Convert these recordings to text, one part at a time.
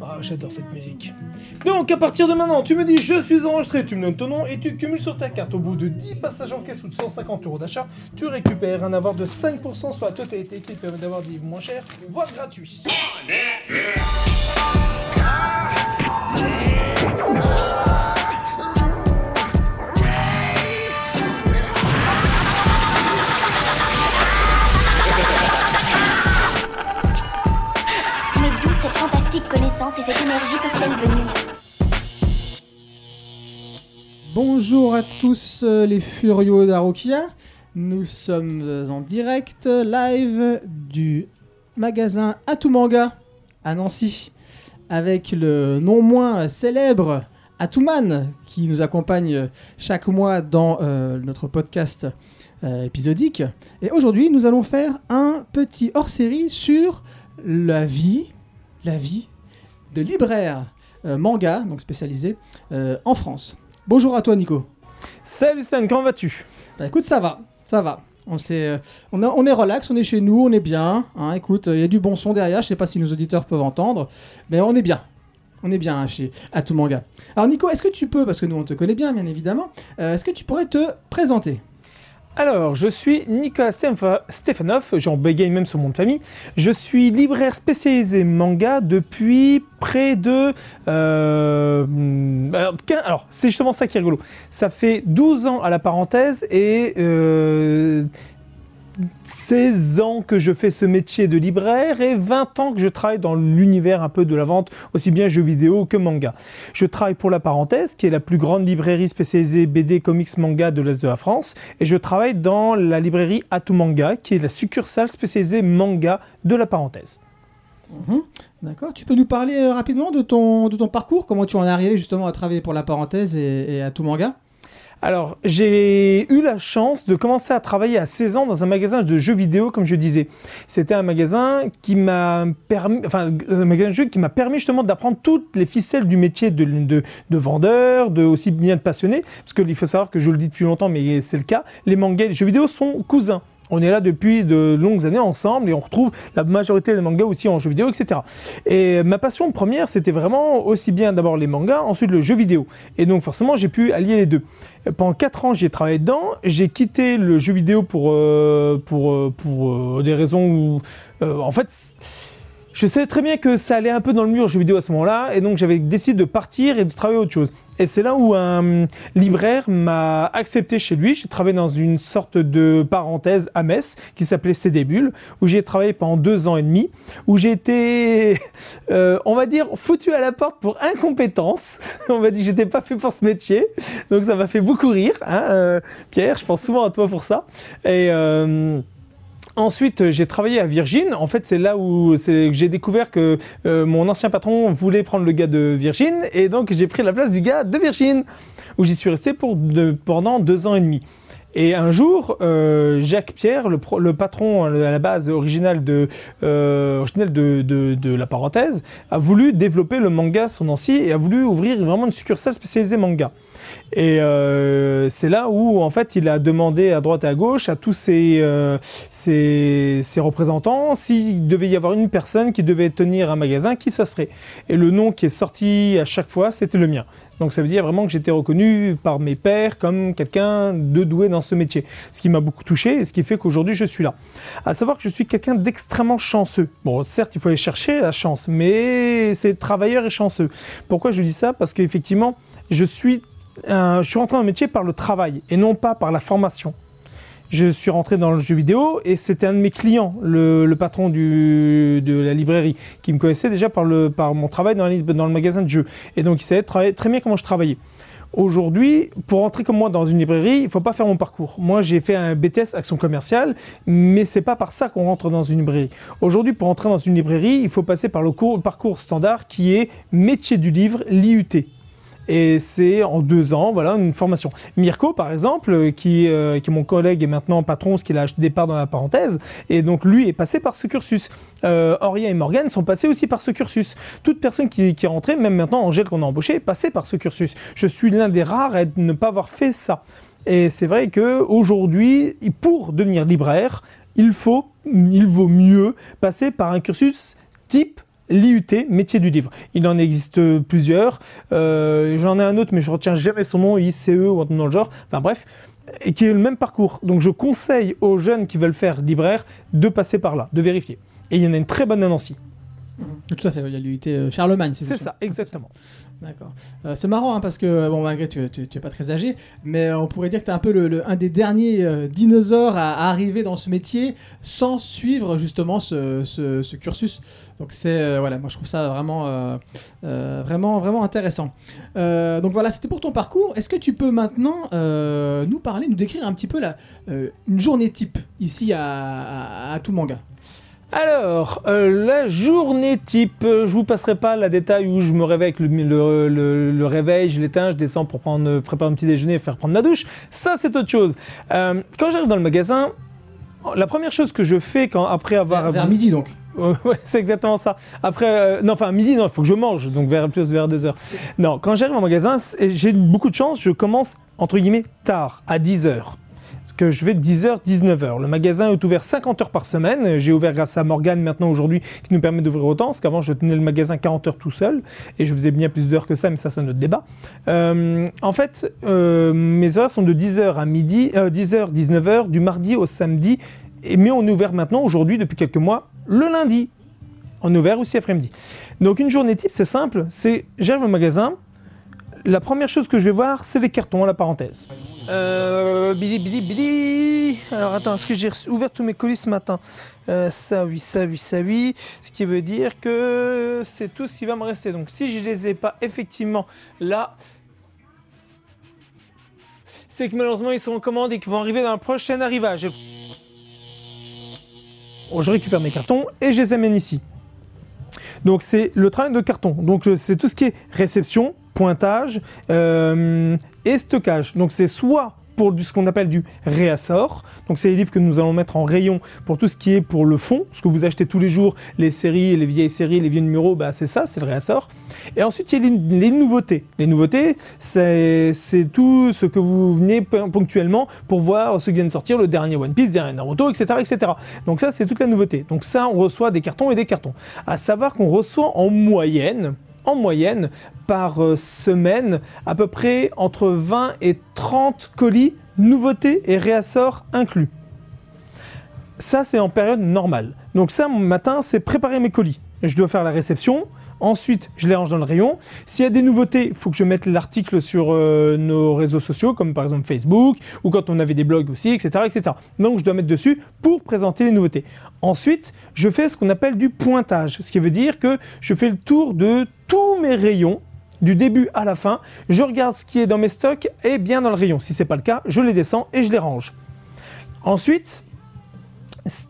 Ah, j'adore cette musique. Donc, à partir de maintenant, tu me dis je suis enregistré, tu me donnes ton nom et tu cumules sur ta carte. Au bout de 10 passages en caisse ou de 150 euros d'achat, tu récupères un avoir de 5% sur la totalité qui permet d'avoir des livres moins chers, voire gratuits. Bonjour à tous euh, les furieux d'Arokia. Nous sommes en direct live du magasin Atumanga à Nancy avec le non moins célèbre Atuman qui nous accompagne chaque mois dans euh, notre podcast euh, épisodique. Et aujourd'hui, nous allons faire un petit hors-série sur la vie, la vie de libraire euh, manga, donc spécialisé euh, en France. Bonjour à toi Nico. Salut Stan, comment vas-tu? Bah écoute, ça va, ça va. On, s'est, euh, on, a- on est relax, on est chez nous, on est bien. hein. écoute, il y a du bon son derrière, je sais pas si nos auditeurs peuvent entendre, mais on est bien. On est bien hein, chez Atumanga. Alors Nico, est-ce que tu peux, parce que nous on te connaît bien bien évidemment, euh, est-ce que tu pourrais te présenter? Alors, je suis Nicolas Stefanov, j'en bégaye même sur mon de famille. Je suis libraire spécialisé manga depuis près de... euh, hmm, alors, c'est justement ça qui est rigolo. Ça fait 12 ans à la parenthèse et... euh, 16 ans que je fais ce métier de libraire et 20 ans que je travaille dans l'univers un peu de la vente, aussi bien jeux vidéo que manga. Je travaille pour La Parenthèse, qui est la plus grande librairie spécialisée BD, comics, manga de l'Est de la France, et je travaille dans la librairie Atumanga, qui est la succursale spécialisée manga de La Parenthèse. Mhm. D'accord. Tu peux nous parler euh, rapidement de ton, parcours? Comment tu en es arrivé justement à travailler pour la parenthèse et, et manga? Alors, j'ai eu la chance de commencer à travailler à 16 ans dans un magasin de jeux vidéo, comme je disais. C'était un magasin qui m'a permis, enfin, un magasin de jeux qui m'a permis justement d'apprendre toutes les ficelles du métier de, de, de vendeur, de aussi bien de passionné. Parce qu'il faut savoir que je le dis depuis longtemps, mais c'est le cas. Les mangas les jeux vidéo sont cousins. On est là depuis de longues années ensemble et on retrouve la majorité des mangas aussi en jeux vidéo, etc. Et ma passion première, c'était vraiment aussi bien d'abord les mangas, ensuite le jeu vidéo. Et donc forcément, j'ai pu allier les deux. Pendant 4 ans, j'ai travaillé dedans. J'ai quitté le jeu vidéo pour, euh, pour, euh, pour euh, des raisons où, en fait, je savais très bien que ça allait un peu dans le mur jeu vidéo à ce moment-là, et donc j'avais décidé de partir et de travailler autre chose. Et c'est là où un libraire m'a accepté chez lui. J'ai travaillé dans une sorte de parenthèse à Metz qui s'appelait CD Bulle, où j'ai travaillé pendant deux ans et demi, où j'ai été, euh, on va dire, foutu à la porte pour incompétence. on m'a dit que j'étais pas fait pour ce métier, donc ça m'a fait beaucoup rire. hein, euh, Pierre, je pense souvent à toi pour ça. Et euh, Ensuite, j'ai travaillé à Virgin. En fait, c'est là où j'ai découvert que euh, mon ancien patron voulait prendre le gars de Virgin, et donc j'ai pris la place du gars de Virgin, où j'y suis resté pendant deux ans et demi. Et un jour, euh, Jacques Pierre, le, patron à la base original de, euh, de, la parenthèse, a voulu développer le manga son Nancy et a voulu ouvrir vraiment une succursale spécialisée manga. Et euh, c'est là où, en fait, il a demandé à droite et à gauche à tous ses, ses représentants s'il devait y avoir une personne qui devait tenir un magasin, qui ça serait. Et le nom qui est sorti à chaque fois, c'était le mien. Donc ça veut dire vraiment que j'étais reconnu par mes pairs comme quelqu'un de doué dans ce métier. Ce qui m'a beaucoup touché et ce qui fait qu'aujourd'hui je suis là. À savoir que je suis quelqu'un d'extrêmement chanceux. Bon, certes, il faut aller chercher la chance, mais c'est travailleur et chanceux. Pourquoi je dis ça? Parce qu'effectivement, je suis, je suis rentré dans le métier par le travail et non pas par la formation. Je suis rentré dans le jeu vidéo et c'était un de mes clients, le, le patron de la librairie, qui me connaissait déjà par, le, mon travail dans, le magasin de jeux. Et donc il savait très, bien comment je travaillais. Aujourd'hui, pour entrer comme moi dans une librairie, il ne faut pas faire mon parcours. Moi, j'ai fait un BTS action commerciale, mais c'est pas par ça qu'on rentre dans une librairie. Aujourd'hui, pour entrer dans une librairie, il faut passer par le cours- parcours standard qui est métier du livre, l'IUT. Et c'est en deux ans, voilà, une formation. Mirko, par exemple, euh, qui, euh, qui est mon collègue et maintenant patron, ce qu'il a acheté des parts dans la parenthèse, et donc lui est passé par ce cursus. Euh, et Morgan sont passés aussi par ce cursus. Toute personne qui, qui est rentrée, même maintenant Angèle qu'on a embauché, est passée par ce cursus. Je suis l'un des rares à ne pas avoir fait ça. Et c'est vrai que aujourd'hui, pour devenir libraire, il faut, il vaut mieux passer par un cursus type l'IUT, métier du livre. Il en existe plusieurs. Euh, J'en ai un autre, mais je retiens jamais son nom, ICE ou un dans le genre. Enfin bref, et qui est le même parcours. Donc je conseille aux jeunes qui veulent faire libraire de passer par là, de vérifier. Et il y en a une très bonne à Nancy. Tout à fait, il y a l'IUT euh, Charlemagne. C'est ça, exactement. D'accord. Euh, c'est marrant hein, parce que, bon, malgré tu, tu, tu es pas très âgé, mais euh, on pourrait dire que tu es un peu le, le- un des derniers euh, dinosaures à, à arriver dans ce métier sans suivre justement ce, ce- ce cursus. Donc c'est, euh, voilà, moi je trouve ça vraiment, euh, euh, vraiment, vraiment intéressant. Euh, donc voilà, c'était pour ton parcours. Est-ce que tu peux maintenant euh, nous parler, nous décrire un petit peu la, euh, une journée type ici à, à, à Toumanga? Alors, euh, la journée type, euh, je vous passerai pas la détail où je me réveille avec le, le- le- le réveil, je l'éteins, je descends pour prendre, euh, préparer un petit déjeuner et faire prendre ma douche. Ça, c'est autre chose. Euh, quand j'arrive dans le magasin, la première chose que je fais quand après avoir vers, vers midi donc. Ouais, c'est exactement ça. Après, non, enfin, midi, non, il faut que je mange, donc vers plus vers 2 heures. Non, quand j'arrive au magasin, j'ai beaucoup de chance, je commence, entre guillemets, tard, à 10 heures. Que je vais de 10h, 19h. Le magasin est ouvert 50 heures par semaine. J'ai ouvert grâce à Morgane maintenant aujourd'hui, qui nous permet d'ouvrir autant, parce qu'avant, je tenais le magasin 40 heures tout seul, et je faisais bien plus d'heures que ça, mais ça, c'est un autre débat. Euh, en fait, euh, mes heures sont de 10h à midi, euh, 10h, 19h, du mardi au samedi, et, mais on est ouvert maintenant, aujourd'hui, depuis quelques mois, le lundi. On est ouvert aussi après-midi. Donc une journée type, c'est simple, c'est j'arrive au magasin, la première chose que je vais voir, c'est les cartons à la parenthèse. Euh, bili, bili, bili. Alors attends, est-ce que j'ai ouvert tous mes colis ce matin Euh, Ça oui, ça oui, ça oui. Ce qui veut dire que c'est tout ce qui va me rester. Donc si je les ai pas effectivement là, c'est que malheureusement ils sont en commande et qu'ils vont arriver dans le prochain arrivage. Bon, je récupère mes cartons et je les amène ici. Donc c'est le travail de carton. Donc euh, c'est tout ce qui est réception, pointage euh, et stockage. Donc c'est soit pour du, ce qu'on appelle du réassort. Donc c'est les livres que nous allons mettre en rayon pour tout ce qui est pour le fond, ce que vous achetez tous les jours, les séries, les vieilles séries, les vieux numéros, bah c'est ça, c'est le réassort. Et ensuite il y a les, nouveautés. Les nouveautés, c'est tout ce que vous venez ponctuellement pour voir ce qui vient de sortir, le dernier One Piece, le dernier Naruto, etc., etc. Donc ça c'est toute la nouveauté. Donc ça on reçoit des cartons et des cartons. À savoir qu'on reçoit en moyenne, en moyenne, par euh, semaine, à peu près entre 20 et 30 colis, nouveautés et réassorts inclus. Ça, c'est en période normale. Donc ça, mon matin, c'est préparer mes colis. Je dois faire la réception. Ensuite, je les range dans le rayon. S'il y a des nouveautés, il faut que je mette l'article sur euh, nos réseaux sociaux, comme par exemple Facebook, ou quand on avait des blogs aussi, etc., etc. Donc, je dois mettre dessus pour présenter les nouveautés. Ensuite, je fais ce qu'on appelle du pointage, ce qui veut dire que je fais le tour de tous mes rayons, du début à la fin. Je regarde ce qui est dans mes stocks et bien dans le rayon. Si c'est pas le cas, je les descends et je les range. Ensuite,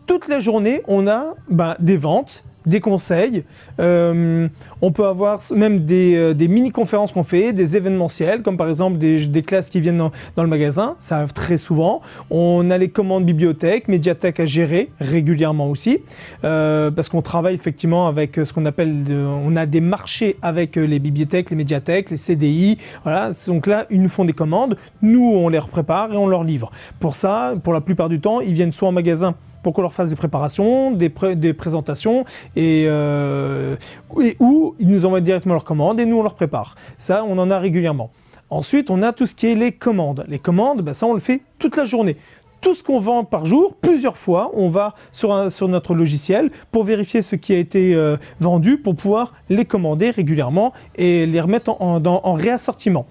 toute la journée, on a ben, des ventes, des conseils. euh, on peut avoir même des, euh, des mini-conférences qu'on fait, des événementiels, comme par exemple des, classes qui viennent dans, le magasin. Ça arrive très souvent. On a les commandes bibliothèques, médiathèques à gérer régulièrement aussi, euh, parce qu'on travaille effectivement avec ce qu'on appelle, on a des marchés avec les bibliothèques, les médiathèques, les CDI. Voilà. Donc là, ils nous font des commandes, nous on les prépare et on leur livre. Pour ça, pour la plupart du temps, ils viennent soit en magasin pour qu'on leur fasse des préparations, des, pré- des présentations, et, euh, et- ou ils nous envoient directement leurs commandes et nous on leur prépare. Ça, on en a régulièrement. Ensuite, on a tout ce qui est les commandes. Les commandes, ben ça, on le fait toute la journée. Tout ce qu'on vend par jour, plusieurs fois, on va sur, notre logiciel pour vérifier ce qui a été euh, vendu pour pouvoir les commander régulièrement et les remettre en, en réassortiment.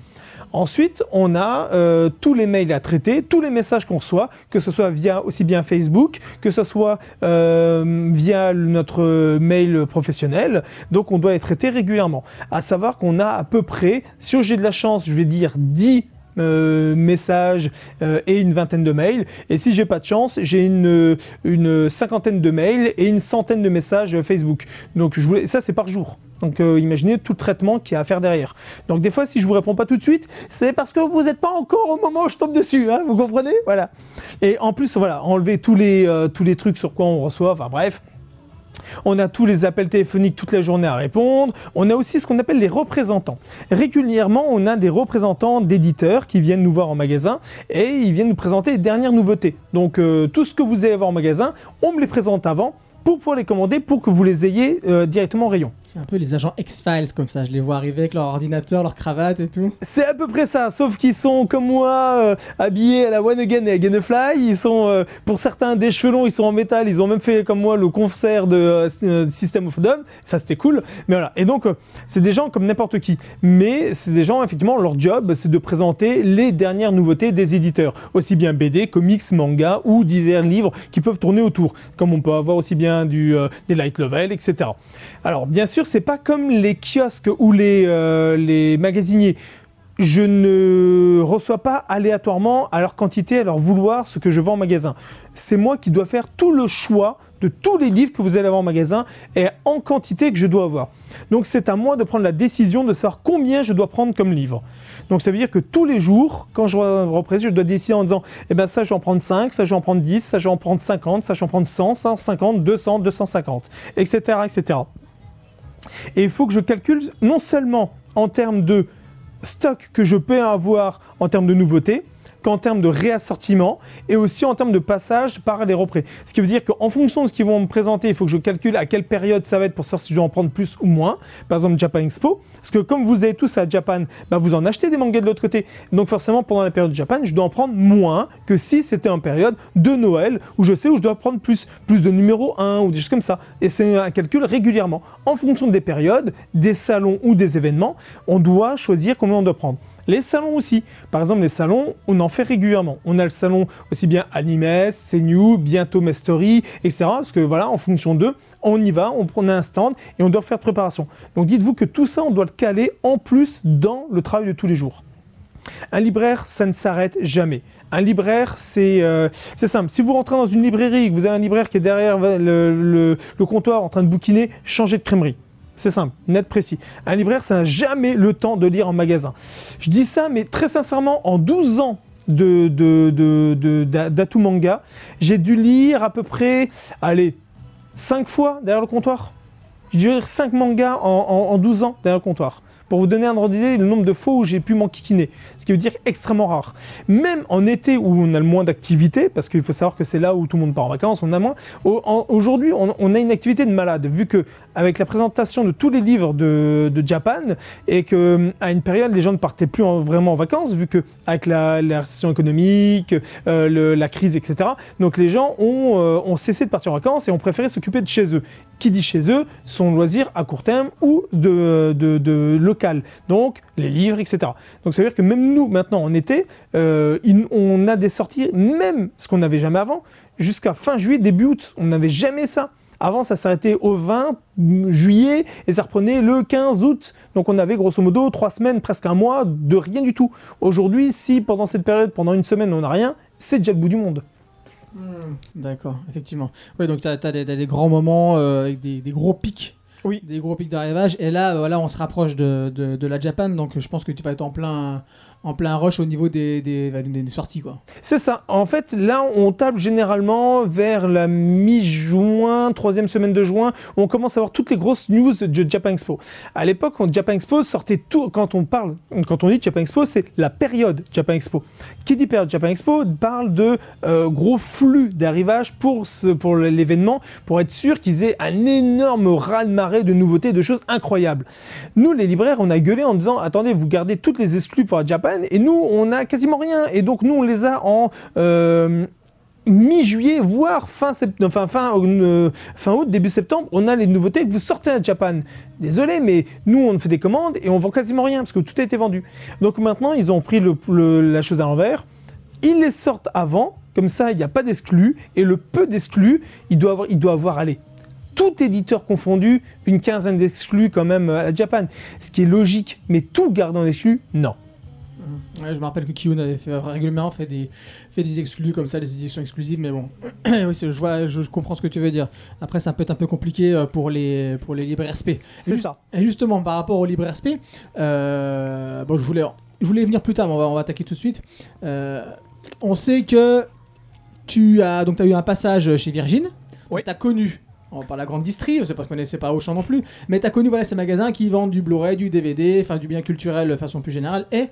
Ensuite, on a euh, tous les mails à traiter, tous les messages qu'on reçoit, que ce soit via aussi bien Facebook, que ce soit euh, via notre mail professionnel. Donc, on doit les traiter régulièrement. À savoir qu'on a à peu près, si j'ai de la chance, je vais dire 10 euh, messages euh, et une vingtaine de mails. Et si j'ai pas de chance, j'ai une, une cinquantaine de mails et une centaine de messages Facebook. Donc je voulais, ça c'est par jour. Donc euh, imaginez tout le traitement qu'il y a à faire derrière. Donc des fois si je vous réponds pas tout de suite, c'est parce que vous n'êtes pas encore au moment où je tombe dessus, hein, vous comprenez? Voilà. Et en plus voilà, enlever tous les, euh, tous les trucs sur quoi on reçoit, enfin bref. On a tous les appels téléphoniques toute la journée à répondre. On a aussi ce qu'on appelle les représentants. Régulièrement, on a des représentants d'éditeurs qui viennent nous voir en magasin et ils viennent nous présenter les dernières nouveautés. Donc euh, tout ce que vous allez voir en magasin, on me les présente avant pour pouvoir les commander pour que vous les ayez euh, directement au rayon. C'est un peu les agents X-Files comme ça, je les vois arriver avec leur ordinateur, leur cravate et tout. C'est à peu près ça, sauf qu'ils sont comme moi, euh, habillés à la One Again et à Again Fly. Ils sont, euh, pour certains, des cheveux ils sont en métal. Ils ont même fait comme moi le concert de euh, System of Down. Ça, c'était cool. Mais voilà. Et donc, c'est des gens comme n'importe qui. Mais c'est des gens, effectivement, leur job, c'est de présenter les dernières nouveautés des éditeurs. Aussi bien BD, comics, manga ou divers livres qui peuvent tourner autour. Comme on peut avoir aussi bien du, des light novel, etc. Alors, bien sûr, c'est pas comme les kiosques ou les, euh, les magasiniers. Je ne reçois pas aléatoirement à leur quantité, à leur vouloir ce que je vends en magasin. C'est moi qui dois faire tout le choix de tous les livres que vous allez avoir en magasin et en quantité que je dois avoir. Donc c'est à moi de prendre la décision de savoir combien je dois prendre comme livre. Donc ça veut dire que tous les jours, quand je représente, je dois décider en disant, eh ben ça je vais en prendre 5, ça je vais en prendre 10, ça je vais en prendre 50, ça je vais en prendre 100, 150, 200, 250, etc. etc. Et il faut que je calcule non seulement en termes de stock que je peux avoir en termes de nouveautés, qu'en termes de réassortiment et aussi en termes de passage par les représ. Ce qui veut dire qu'en fonction de ce qu'ils vont me présenter, il faut que je calcule à quelle période ça va être pour savoir si je dois en prendre plus ou moins. Par exemple, Japan Expo. Parce que comme vous avez tous à Japan, bah, vous en achetez des mangas de l'autre côté. Donc forcément, pendant la période de Japan, je dois en prendre moins que si c'était en période de Noël où je sais où je dois prendre plus. Plus de numéro 1 ou des choses comme ça. Et c'est un calcul régulièrement. En fonction des périodes, des salons ou des événements, on doit choisir combien on doit prendre. Les salons aussi. Par exemple, les salons, on en fait régulièrement. On a le salon aussi bien Animes, CNew, bientôt Mestory, etc. Parce que voilà, en fonction d'eux, on y va, on prend un stand et on doit faire de préparation. Donc dites-vous que tout ça, on doit le caler en plus dans le travail de tous les jours. Un libraire, ça ne s'arrête jamais. Un libraire, c'est euh, simple. Si vous rentrez dans une librairie et que vous avez un libraire qui est derrière le, le- comptoir en train de bouquiner, changez de crèmerie. C'est simple, net, précis. Un libraire, ça n'a jamais le temps de lire en magasin. Je dis ça, mais très sincèrement, en 12 ans de, Manga, j'ai dû lire à peu près, allez, 5 fois derrière le comptoir. J'ai dû lire 5 mangas en- en 12 ans derrière le comptoir. Pour vous donner un ordre d'idée, le nombre de fois où j'ai pu m'enquiquiner. Ce qui veut dire extrêmement rare. Même en été où on a le moins d'activité, parce qu'il faut savoir que c'est là où tout le monde part en vacances, on a moins. Aujourd'hui, on, a une activité de malade, vu que avec la présentation de tous les livres de, de Japan, et que à une période, les gens ne partaient plus en- vraiment en vacances, vu que avec la, récession économique, euh, la crise, etc. Donc les gens ont, euh, ont cessé de partir en vacances et ont préféré s'occuper de chez eux. Qui dit chez eux, son loisir à court terme ou de, de, local. Donc les livres, etc. Donc ça veut dire que même nous, maintenant en été, euh, on a des sorties, même ce qu'on n'avait jamais avant, jusqu'à fin juillet, début août. On n'avait jamais ça. Avant, ça s'arrêtait au 20 juillet et ça reprenait le 15 août. Donc on avait grosso modo trois semaines, presque un mois de rien du tout. Aujourd'hui, si pendant cette période, pendant une semaine, on n'a rien, c'est déjà le bout du monde. D'accord, effectivement. Oui, donc tu as, des, grands moments euh, avec des, des gros pics. Oui. Des gros pics d'arrivage. Et là, euh, voilà, on se rapproche de, de, de la Japan, donc je pense que tu vas être en plein, en plein rush au niveau des, des, des- des sorties, quoi. C'est ça. En fait, là, on tape généralement vers la mi-juin, troisième semaine de juin, où on commence à avoir toutes les grosses news de Japan Expo. À l'époque, Japan Expo sortait tout, quand on parle, quand on dit Japan Expo, c'est la période Japan Expo. Qui dit période Japan Expo parle de euh, gros flux d'arrivage pour, pour l'événement, pour être sûr qu'ils aient un énorme raz-de-marée de nouveautés, de choses incroyables. Nous, les libraires, on a gueulé en disant attendez, vous gardez toutes les exclus pour la Japan, et nous, on a quasiment rien. Et donc, nous, on les a en. euh, mi-juillet, voire euh, fin août, début septembre, on a les nouveautés que vous sortez à Japan. Désolé, mais nous, on fait des commandes et on vend quasiment rien parce que tout a été vendu. Donc maintenant, ils ont pris la chose à l'envers. Ils les sortent avant, comme ça, il n'y a pas d'exclus. Et le peu d'exclus, il doit avoir, il doit avoir, allez, tout éditeur confondu, une quinzaine d'exclus quand même à Japan. Ce qui est logique, mais tout gardant d'exclus, non. Ouais, je me rappelle que Kiyun avait fait, régulièrement fait des, fait des exclus comme ça, des éditions exclusives, mais bon, oui, je, vois, je, je comprends ce que tu veux dire. Après, ça peut être un peu compliqué euh, pour les, pour les libraires SP. C'est ça. Et justement, par rapport aux libraires SP, euh, bon, je voulais, je voulais venir plus tard, mais on va, on va attaquer tout de suite. Euh, on sait que tu as, donc, as eu un passage chez Virgin, Oui. tu as connu en- par la grande distrie, c'est parce qu'on c'est pas Auchan non plus, mais tu as connu voilà, ces magasins qui vendent du Blu-ray, du DVD, enfin du bien culturel de façon plus générale, et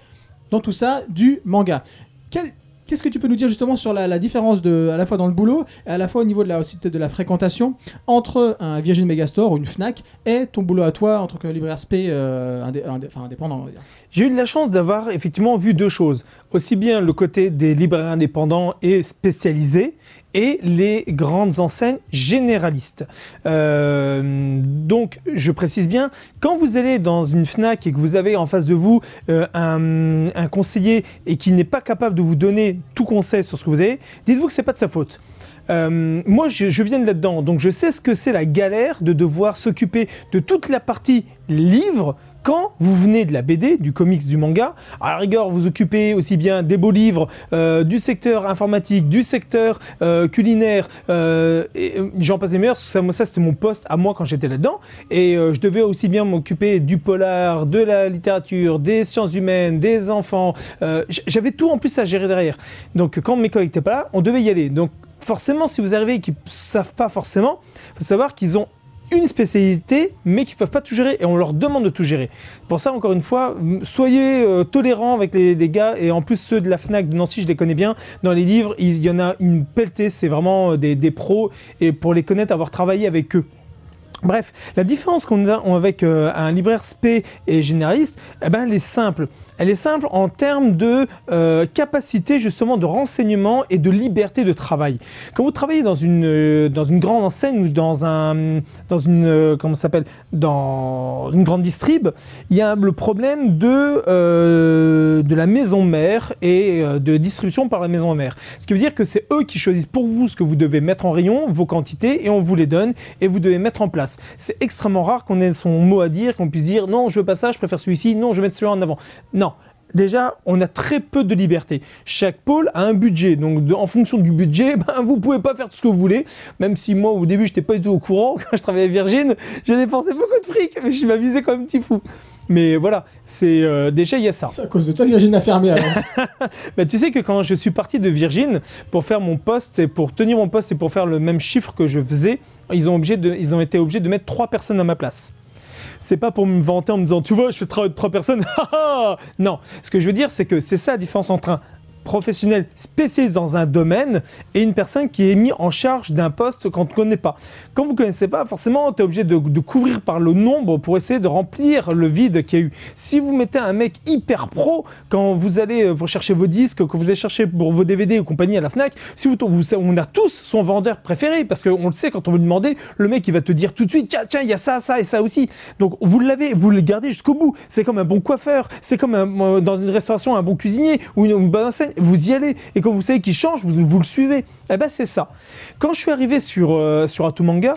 dans tout ça, du manga. Quel- Qu'est-ce que tu peux nous dire justement sur la, différence de, à la fois dans le boulot et à la fois au niveau de la, aussi de la fréquentation entre un Virgin Megastore ou une Fnac et ton boulot à toi en tant que libraire spé euh, enfin, indépendant. J'ai eu la chance d'avoir effectivement vu deux choses. Aussi bien le côté des libraires indépendants et spécialisés les grandes enseignes généralistes. Euh, donc, je précise bien, quand vous allez dans une FNAC et que vous avez en face de vous euh, un, conseiller et qui n'est pas capable de vous donner tout conseil sur ce que vous avez, dites-vous que c'est pas de sa faute. Euh, moi, je, je viens de là-dedans, donc je sais ce que c'est la galère de devoir s'occuper de toute la partie livre quand vous venez de la BD, du comics, du manga. À la rigueur, vous occupez aussi bien des beaux livres, euh, du secteur informatique, du secteur euh, culinaire, euh, et j'en passe les meilleurs, ça, moi, ça c'était mon poste à moi quand j'étais là-dedans. Et je devais aussi bien m'occuper du polar, de la littérature, des sciences humaines, des enfants. J'avais tout en plus à gérer derrière. Donc quand mes collègues n'étaient pas là, on devait y aller. Donc forcément, si vous arrivez et qu'ils ne savent pas forcément, il faut savoir qu'ils ont une spécialité, mais qu'ils ne peuvent pas tout gérer, et on leur demande de tout gérer. Pour ça, encore une fois, soyez euh, tolérants avec les, gars, et en plus ceux de la FNAC de Nancy, je les connais bien, dans les livres, il y en a une pelletée, c'est vraiment euh, des pros, et pour les connaître, avoir travaillé avec eux. Bref, la différence qu'on a avec euh, un libraire spé et généraliste, eh ben, elle est simple. Elle est simple en termes de euh, capacité justement de renseignement et de liberté de travail. Quand vous travaillez dans une, euh, grande enseigne ou dans un dans une grande distrib, il y a le problème de la maison mère et de distribution par la maison mère. Ce qui veut dire que c'est eux qui choisissent pour vous ce que vous devez mettre en rayon, vos quantités et on vous les donne et vous devez mettre en place. C'est extrêmement rare qu'on ait son mot à dire, qu'on puisse dire non, je veux pas ça, je préfère celui-ci, non, je vais mettre celui-là en avant. Non. Déjà, on a très peu de liberté. Chaque pôle a un budget, donc de- en fonction du budget, ben, vous pouvez pas faire tout ce que vous voulez. Même si moi, au début, j'étais pas du tout au courant. Quand je travaillais à Virgin, j'ai dépensé beaucoup de fric, mais je m'amusais comme un petit fou. Mais voilà, c'est euh, déjà il y a ça. C'est à cause de toi que Virgin a fermé. Bah, tu sais que quand je suis parti de Virgin pour faire mon poste et pour tenir mon poste et pour faire le même chiffre que je faisais, ils ont, obligé de, ils ont été obligés de mettre trois personnes à ma place. C'est pas pour me vanter en me disant tu vois je fais travailler trois personnes. non, ce que je veux dire c'est que c'est ça la différence entre un professionnel spécialiste dans un domaine et une personne qui est mis en charge d'un poste qu'on ne connaît pas. Quand vous ne connaissez pas, forcément, tu es obligé de, couvrir par le nombre pour essayer de remplir le vide qu'il y a eu. Si vous mettez un mec hyper pro, quand vous allez euh, chercher vos disques, que vous allez chercher pour vos DVD ou compagnie à la FNAC, si vous, vous- on a tous son vendeur préféré, parce qu'on le sait quand on veut lui demander, le mec il va te dire tout de suite, tiens, tiens, il y a ça, ça et ça aussi. Donc vous l'avez, vous le gardez jusqu'au bout. C'est comme un bon coiffeur, c'est comme euh, dans une restauration un bon cuisinier ou une, une bonne enseigne. Vous y allez et quand vous savez qu'il change, vous, vous le suivez. Eh ben c'est ça. Quand je suis arrivé sur euh, sur Atumanga,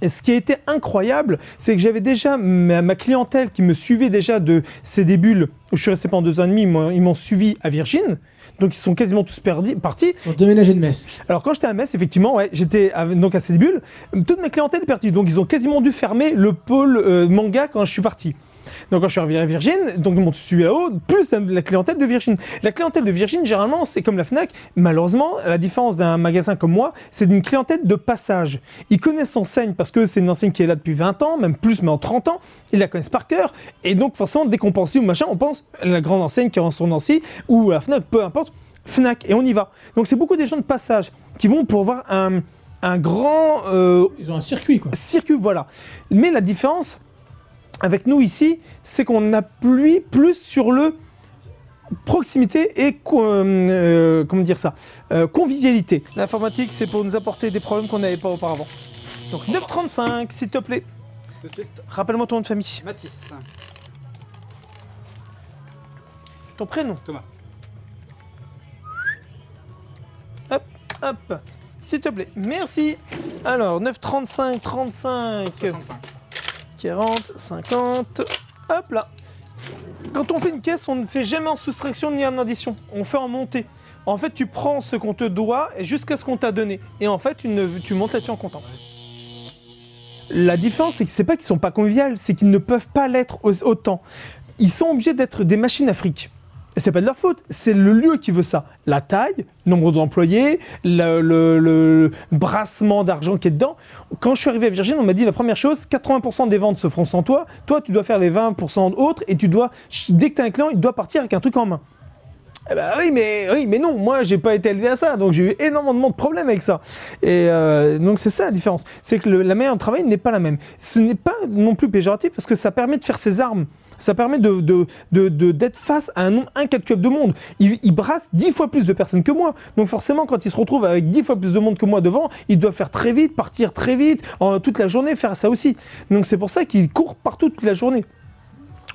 et ce qui a été incroyable, c'est que j'avais déjà ma, ma clientèle qui me suivait déjà de ces débuts où je suis resté pendant deux ans et demi, ils m'ont- suivi à Virgin. Donc ils sont quasiment tous perdi- partis. Ils ont déménagé de Metz. Alors quand j'étais à Metz, effectivement, ouais, j'étais à- donc à ces débuts, toute ma clientèle est partie. Donc ils ont quasiment dû fermer le pôle euh, manga quand je suis parti. Donc quand je suis arrivé à Virgin, donc ils m'ont suivi là-haut, plus la clientèle de Virgin. La clientèle de Virgin, généralement, c'est comme la Fnac. Malheureusement, la différence d'un magasin comme moi, c'est d'une clientèle de passage. Ils connaissent l'enseigne parce que c'est une enseigne qui est là depuis 20 ans, même plus, mais en 30 ans. Ils la connaissent par cœur. Et donc forcément, dès qu'on pense ou machin, on pense à la grande enseigne qui est en sur Nancy ou à la Fnac, peu importe. Fnac, et on y va. Donc c'est beaucoup des gens de passage qui vont pour voir un, un grand euh, Ils ont un circuit quoi. circuit, voilà. Mais la différence avec nous ici, c'est qu'on appuie plus sur le proximité et euh, euh, comment dire ça Euh, convivialité. L'informatique, c'est pour nous apporter des problèmes qu'on n'avait pas auparavant. Donc 935, s'il te plaît. Rappelle-moi ton nom de famille. Matisse. Ton prénom. Thomas. Hop. S'il te plaît. Merci. Alors 935, 35. 65. 40, 50, hop là. Quand on fait une caisse, on ne fait jamais en soustraction ni en addition. On fait en montée. En fait, tu prends ce qu'on te doit jusqu'à ce qu'on t'a donné. Et en fait, tu, ne- tu montes là-dessus en comptant. La différence, c'est que c'est pas qu'ils sont pas conviviales, c'est qu'ils ne peuvent pas l'être au- autant. Ils sont obligés d'être des machines à fric. C'est pas de leur faute, c'est le lieu qui veut ça. La taille, nombre d'employés, le, le- le brassement d'argent qui est dedans. Quand je suis arrivé à Virgin, on m'a dit la première chose, 80% des ventes se feront sans toi. Toi, tu dois faire les 20% autres et tu dois, dès que tu as un client, il doit partir avec un truc en main. Eh ben oui, mais oui, mais non, moi j'ai pas été élevé à ça, donc j'ai eu énormément de problèmes avec ça. Et euh, donc c'est ça la différence, c'est que le- la manière de travail n'est pas la même. Ce n'est pas non plus péjoratif parce que ça permet de faire ses armes. Ça permet de, d'être face à un nombre incalculable de monde. Il, il brasse dix fois plus de personnes que moi. Donc forcément, quand il se retrouve avec dix fois plus de monde que moi devant, il doit faire très vite, partir très vite, en, toute la journée, faire ça aussi. Donc c'est pour ça qu'il court partout toute la journée.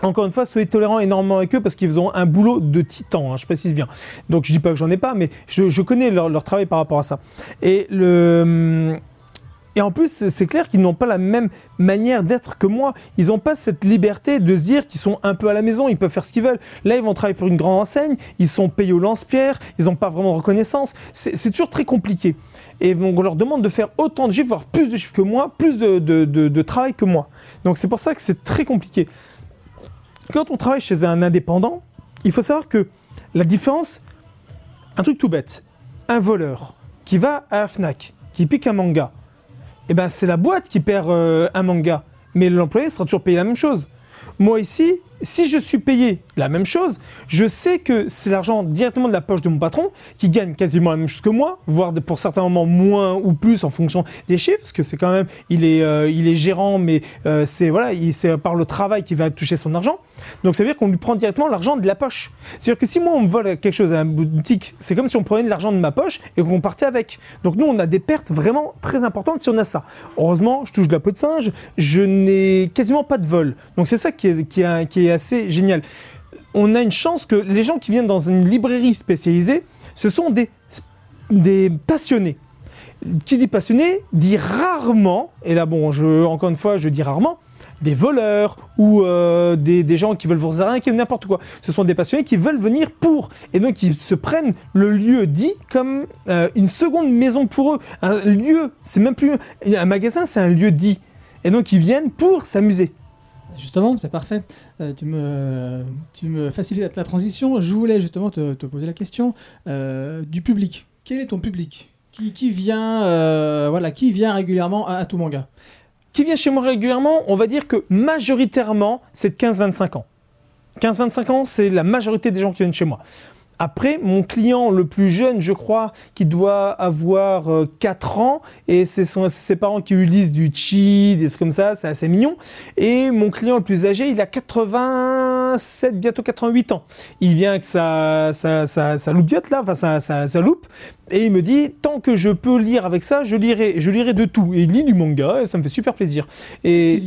Encore une fois, soyez tolérants énormément avec eux parce qu'ils ont un boulot de titan, hein, je précise bien. Donc je dis pas que j'en ai pas, mais je, connais leur, leur travail par rapport à ça. Et le et en plus, c'est- clair qu'ils n'ont pas la même manière d'être que moi. Ils n'ont pas cette liberté de se dire qu'ils sont un peu à la maison, ils peuvent faire ce qu'ils veulent. Là, ils vont travailler pour une grande enseigne, ils sont payés au lance-pierre, ils n'ont pas vraiment reconnaissance. C'est toujours très compliqué. Et on leur demande de faire autant de chiffres, voire plus de chiffres que moi, plus de- de travail que moi. Donc, c'est pour ça que c'est très compliqué. Quand on travaille chez un indépendant, il faut savoir que la différence, un truc tout bête, un voleur qui va à la FNAC, qui pique un manga, eh ben c'est la boîte qui perd euh, un manga, mais l'employé sera toujours payé la même chose. Moi ici, si je suis payé la même chose, je sais que c'est l'argent directement de la poche de mon patron qui gagne quasiment la même chose que moi, voire pour certains moments moins ou plus en fonction des chiffres, parce que c'est quand même, il est, euh, il est gérant, mais euh, c'est voilà, par le travail qu'il va toucher son argent. Donc ça veut dire qu'on lui prend directement l'argent de la poche. C'est-à-dire que si moi on me vole quelque chose à la boutique, c'est comme si on prenait de l'argent de ma poche et qu'on partait avec. Donc nous on a des pertes vraiment très importantes si on a ça. Heureusement, je touche de la peau de singe, je n'ai quasiment pas de vol. Donc c'est ça qui est- qui est assez génial. On a une chance que les gens qui viennent dans une librairie spécialisée, ce sont des, des passionnés. Qui dit passionné dit rarement, et là bon, je, encore une fois, je dis rarement, des voleurs ou euh, des, des gens qui veulent vous arnaquer ou n'importe quoi. Ce sont des passionnés qui veulent venir pour. Et donc ils se prennent le lieu dit comme euh, une seconde maison pour eux. Un lieu, c'est même plus... Un magasin, c'est un lieu dit. Et donc ils viennent pour s'amuser. Justement, c'est parfait. Euh, tu, me, tu facilites la transition. Je voulais justement te, poser la question euh, du public. Quel est ton public? Qui, qui vient, euh, voilà, qui vient régulièrement à, à tout manga? Qui vient chez moi régulièrement, on va dire que majoritairement, c'est de 15-25 ans. 15-25 ans, c'est la majorité des gens qui viennent chez moi. Après, mon client le plus jeune, je crois, qui doit avoir euh, 4 ans, et c'est ses parents qui lui lisent du chi, des trucs comme ça, c'est assez mignon. Et mon client le plus âgé, il a 87, bientôt 88 ans. Il vient avec sa, sa, sa, là, enfin sa, loupe, et il me dit, tant que je peux lire avec ça, je lirai, je lirai de tout. Et il lit du manga, et ça me fait super plaisir. Et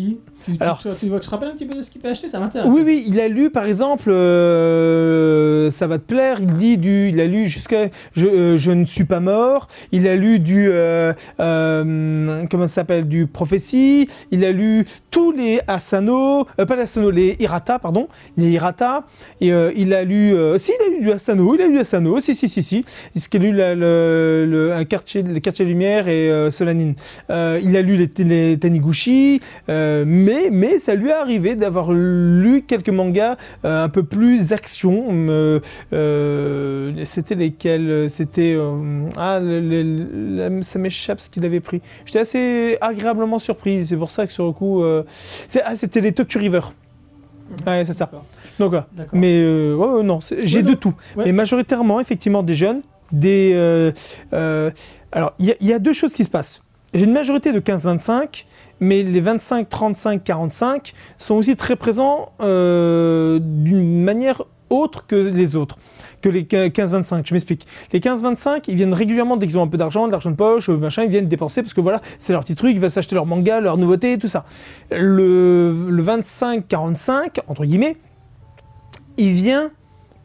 tu, Alors- tu, tu- tu te rappelles un petit peu de ce qu'il peut acheter Ça m'intéresse. oui, oui, il a lu par exemple, euh, ça va te plaire, il lit du, il a lu jusqu'à je, euh, je ne suis pas mort, il a lu du, euh, comment ça s'appelle, du prophétie, il a lu tous les Asano, pas les Asano, les Hirata, pardon, les Hirata, et il a lu, si, il a lu du Asano, il a lu Asano, si, si, si, si, il a lu la- le, le, un quartier, le quartier lumière et Solanine. Il a lu les, les Taniguchi, euh, mais, mais ça lui est arrivé d'avoir lu quelques mangas euh, un peu plus action. euh, euh, C'était lesquels C'était. ah, le- le- le- ça m'échappe ce qu'il avait pris. J'étais assez agréablement surpris. C'est pour ça que sur le coup. ah, c'était les Tokyo River. Ouais, c'est ça. Donc. Mais ouais, non, j'ai Ouais, de tout. Mais majoritairement, effectivement, des jeunes, des. alors, il y, a- il y a deux choses qui se passent. J'ai une majorité de 15-25, mais les 25, 35, 45 sont aussi très présents euh, d'une manière autre que les autres, que les 15-25. Je m'explique. Les 15-25, ils viennent régulièrement dès qu'ils ont un peu d'argent, de l'argent de poche, euh, machin, ils viennent dépenser parce que voilà, c'est leur petit truc, ils veulent s'acheter leur manga, leur nouveauté, tout ça. Le, le 25-45, entre guillemets, il vient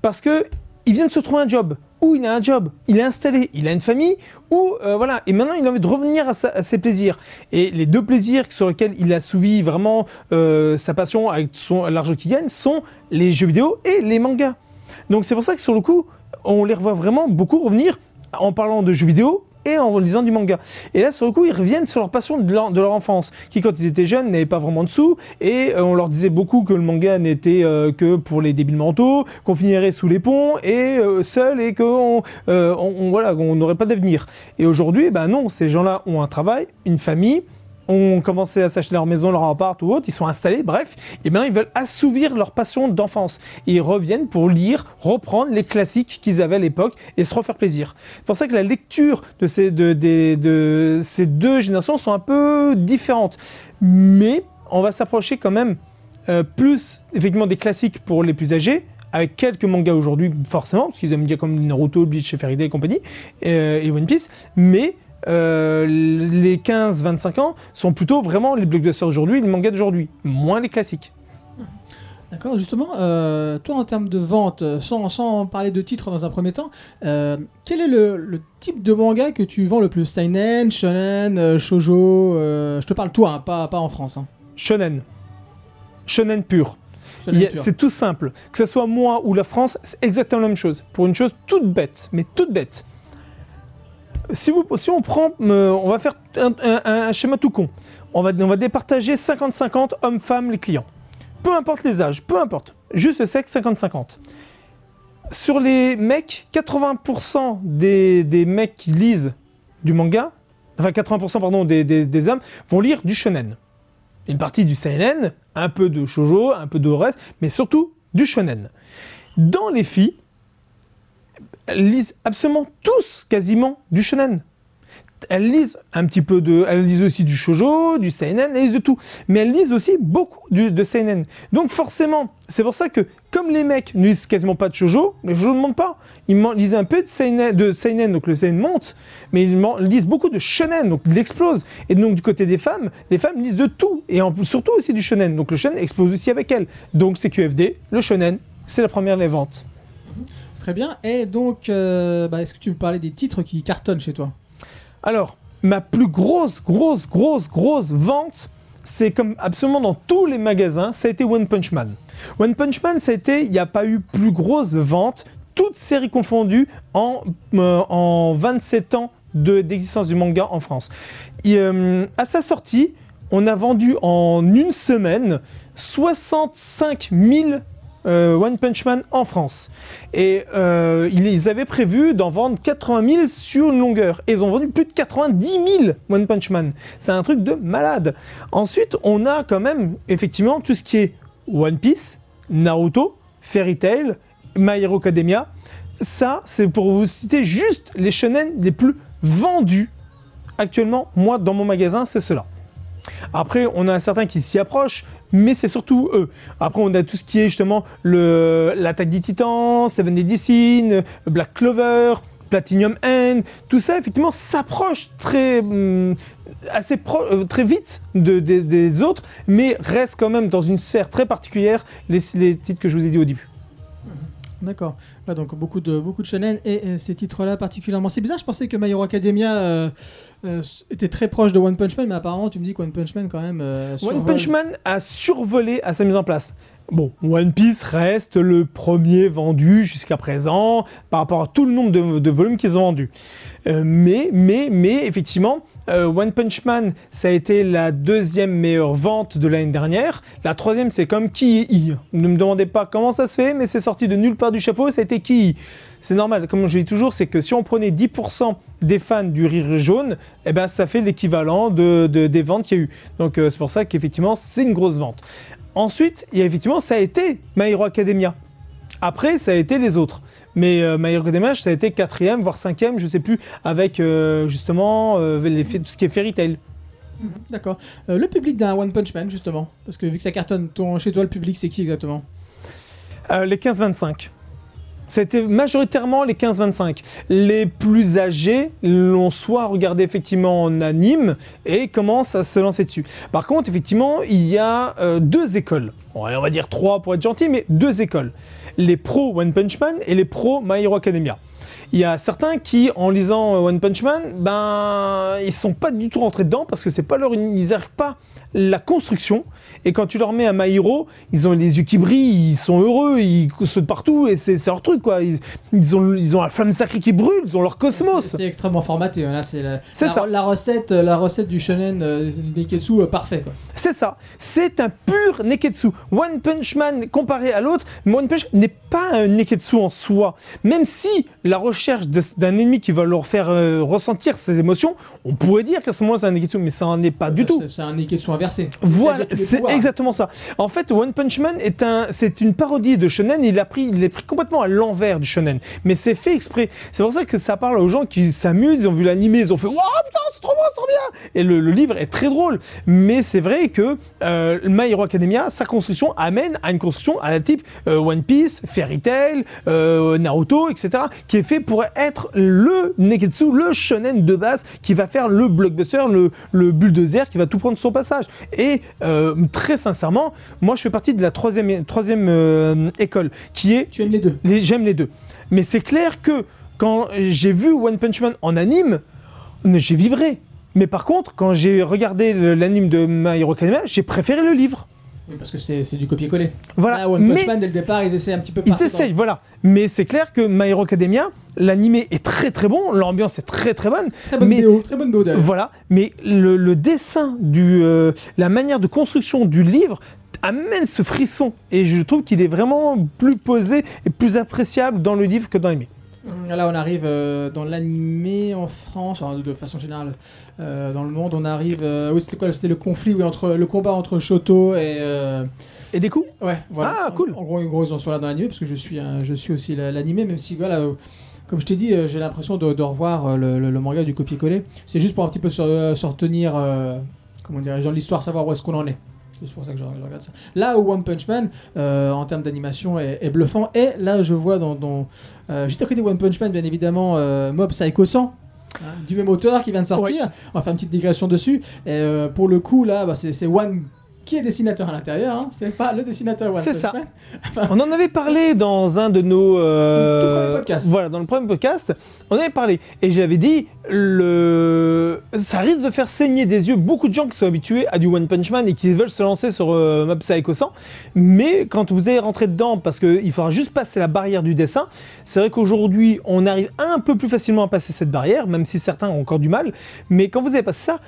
parce que il vient de se trouver un job, ou il a un job, il est installé, il a une famille, ou euh, voilà, et maintenant il a envie de revenir à, ses plaisirs. Et les deux plaisirs sur lesquels il a souvi vraiment euh, sa passion avec son l'argent qu'il gagne sont les jeux vidéo et les mangas. Donc c'est pour ça que sur le coup, on les revoit vraiment beaucoup revenir en parlant de jeux vidéo et en lisant du manga. Et là, sur le coup, ils reviennent sur leur passion de leur, enfance, qui quand ils étaient jeunes n'avaient pas vraiment de sous, et euh, on leur disait beaucoup que le manga n'était euh, que pour les débiles mentaux, qu'on finirait sous les ponts et euh, seul, et qu'on on- on- voilà, qu'on n'aurait pas d'avenir. Et aujourd'hui, ben non, ces gens-là ont un travail, une famille, ont commencé à s'acheter leur maison, leur appart ou autre, ils sont installés, bref, et bien ils veulent assouvir leur passion d'enfance. Et ils reviennent pour lire, reprendre les classiques qu'ils avaient à l'époque et se refaire plaisir. C'est pour ça que la lecture de ces deux générations sont un peu différentes. Mais on va s'approcher quand même euh, plus effectivement des classiques pour les plus âgés, avec quelques mangas aujourd'hui, forcément, parce qu'ils aiment bien comme Naruto, Bleach, Fairy Tail et compagnie, euh, et One Piece, mais euh, les 15-25 ans sont plutôt vraiment les blockbusters d'aujourd'hui, les mangas d'aujourd'hui, moins les classiques. D'accord, justement, euh, toi en termes de vente, sans, sans parler de titres dans un premier temps, euh, quel est le, le type de manga que tu vends le plus? Seinen, Shonen, Shoujo euh, Je te parle toi, hein, pas, pas en France. hein. Shonen. Shonen pur. C'est tout simple. Que ce soit moi ou la France, c'est exactement la même chose. Pour une chose toute bête, mais toute bête. Si, on prend, euh, on va faire un, schéma tout con. On va, on va départager 50-50 hommes-femmes, les clients. Peu importe les âges, peu importe. Juste le sexe, 50-50. Sur les mecs, 80% des, des mecs qui lisent du manga, enfin 80% pardon, des, des- des hommes, vont lire du shonen. Une partie du seinen, un peu de shoujo, un peu de reste, mais surtout du shonen. Dans les filles, elles lisent absolument tous quasiment du shonen. Elles lisent un petit peu de, elles lisent aussi du shoujo, du seinen, elles lisent de tout. Mais elles lisent aussi beaucoup du- de seinen. Donc forcément, c'est pour ça que comme les mecs ne lisent quasiment pas de shoujo, les shoujo ne montent pas. Ils lisent un peu de seinen, de seinen, donc le seinen monte, mais ils lisent beaucoup de shonen, donc il explose. Et donc du côté des femmes, les femmes lisent de tout, et surtout aussi du shonen. Donc le shonen explose aussi avec elles. Donc c'est QFD, le shonen, c'est la première des ventes. Très bien. Et donc, euh, bah, est-ce que tu me parlais des titres qui cartonnent chez toi? Alors, ma plus grosse, grosse, grosse, grosse vente, c'est comme absolument dans tous les magasins, ça a été One Punch Man. One Punch Man, ça a été, il n'y a pas eu plus grosse vente, toutes séries confondues, en, euh, en 27 ans de- d'existence du manga en France. Euh, à sa sortie, on a vendu en une semaine 65 000 euh, One Punch Man en France. Et euh, ils avaient prévu d'en vendre 80 000 sur une longueur. Et ils ont vendu plus de 90 000 One Punch Man. C'est un truc de malade. Ensuite, on a quand même effectivement tout ce qui est One Piece, Naruto, Fairy Tail, My Hero Academia. Ça, c'est pour vous citer juste les shonen les plus vendus actuellement. Moi, dans mon magasin, c'est cela. Après, on a certains qui s'y approchent, mais c'est surtout eux. Après, on a tout ce qui est justement l'attaque des titans, Seven Medicine, Black Clover, Platinum End, tout ça effectivement s'approche très, hum, assez pro- euh, très vite de- des- des autres, mais reste quand même dans une sphère très particulière, les, les titres que je vous ai dit au début. D'accord. Ouais, donc beaucoup de, beaucoup de shonen et, ces titres-là particulièrement. C'est bizarre, je pensais que My Hero Academia euh, euh, était très proche de One Punch Man, mais apparemment tu me dis que One Punch Man quand même. euh, One. Punch Man a survolé à sa mise en place. Bon, One Piece reste le premier vendu jusqu'à présent par rapport à tout le nombre de, de volumes qu'ils ont vendus. Mais, mais, mais, effectivement, euh, One Punch Man, ça a été la deuxième meilleure vente de l'année dernière. La troisième, c'est comme Ki Ne me demandez pas comment ça se fait, mais c'est sorti de nulle part du chapeau, ça a été Ki C'est normal, comme je dis toujours, c'est que si on prenait 10% des fans du rire jaune, eh ben, ça fait l'équivalent de, de- des ventes qu'il y a eu. Donc euh, c'est pour ça qu'effectivement, c'est une grosse vente. Ensuite, il y a effectivement, ça a été My Hero Academia. Après, ça a été les autres. Mais euh, My Hero ça a été quatrième, voire cinquième, je sais plus, avec euh, justement euh, les, tout ce qui est Fairy Tail. D'accord. Euh, le public d'un One Punch Man, justement. Parce que vu que ça cartonne, ton, chez toi, le public, c'est qui exactement? Les 15-25. C'était majoritairement les 15-25. Les plus âgés l'ont soit regardé effectivement en anime et commencent à se lancer dessus. Par contre, effectivement, il y a euh, deux écoles. Bon, on va dire trois pour être gentil, mais deux écoles. Les pros One Punch Man et les pros My Hero Academia. Il y a certains qui, en lisant euh, One Punch Man, ben, ils sont pas du tout rentrés dedans parce que c'est pas leur, ils n'arrivent pas la construction. Et quand tu leur mets un My Hero, ils ont les yeux qui brillent, ils sont heureux, ils sautent partout et c'est leur truc quoi. Ils, ils ont, ils ont la flamme sacrée qui brûle, ils ont leur cosmos. C'est extrêmement formaté. hein. Là, c'est la, la, ça. la recette, la recette du shonen euh, Neketsu euh, parfait. Quoi. C'est ça. C'est un pur Neketsu. One Punch Man comparé à l'autre, One Punch n'est pas un Neketsu en soi. Même si la recherche d'un ennemi qui va leur faire euh, ressentir ses émotions, on pourrait dire qu'à ce moment-là c'est un Neketsu, mais ça n'en est pas du tout. C'est- C'est un Neketsu inversé. Voilà, c'est exactement ça. En fait, One Punch Man est un, c'est une parodie de shonen. Il a pris, il est pris complètement à l'envers du shonen. Mais c'est fait exprès. C'est pour ça que ça parle aux gens qui s'amusent. Ils ont vu l'animé, ils ont fait waouh putain c'est trop bon, c'est trop bien. Et le, le livre est très drôle. Mais c'est vrai que euh, My Hero Academia, sa construction amène à une construction à la type euh, One Piece, Fairy Tail, euh, Naruto, etc. Qui est fait pour être le Neketsu, le shonen de base qui va faire le blockbuster, le, le bulldozer qui va tout prendre son passage. Et euh, très sincèrement, moi je fais partie de la troisième, troisième euh, école qui est Tu aimes les deux. j'aime les deux. Mais c'est clair que quand j'ai vu One Punch Man en anime, j'ai vibré. Mais par contre, quand j'ai regardé l'anime de My Hero Academia, j'ai préféré le livre. Oui, parce que c'est du copier-coller. Voilà. Là, One Punch Mais- Man, dès le départ, ils essaient un petit peu Ils essayent, voilà. Mais c'est clair que My Hero Academia, l'animé est très très bon, l'ambiance est très très bonne. Très bonne mais- BO, très bonne BO. Voilà. Mais le, le dessin, du, euh, la manière de construction du livre amène ce frisson. Et je trouve qu'il est vraiment plus posé et plus appréciable dans le livre que dans l'animé. Là, on arrive euh, dans l'animé en France, alors, de façon générale, euh, dans le monde, on arrive. euh, oui, c'était quoi C'était le conflit, oui, entre le combat entre Shoto et. Et des coups ouais, voilà. Ah, cool. En, en gros, en gros, ils en sont là dans l'animé, parce que je suis, je suis aussi la- l'animé, même si, voilà. comme je t'ai dit, j'ai l'impression de, de revoir le, le- le manga du copier-coller. C'est juste pour un petit peu se, se retenir, comment dirais-je, dans l'histoire, savoir où est-ce qu'on en est. C'est pour ça que je, je regarde ça. Là où One Punch Man, euh, en termes d'animation, est, est bluffant. Et là, je vois dans, dans, euh, juste à côté de One Punch Man, bien évidemment, euh, Mob Psycho 100. hein, du même auteur qui vient de sortir. On va faire une petite digression dessus. Et euh, pour le coup, là, bah, c'est One qui est dessinateur à l'intérieur. Hein. C'est pas le dessinateur One C'est ça. On en avait parlé dans un de nos. euh, podcast. Voilà, dans le premier podcast, on en avait parlé. Et j'avais dit, le... ça risque de faire saigner des yeux beaucoup de gens qui sont habitués à du One Punch Man et qui veulent se lancer sur euh, Mob Psycho 100. Mais quand vous allez rentrer dedans, parce qu'il faudra juste passer la barrière du dessin, c'est vrai qu'aujourd'hui, on arrive un peu plus facilement à passer cette barrière, même si certains ont encore du mal. Mais quand vous avez passé ça,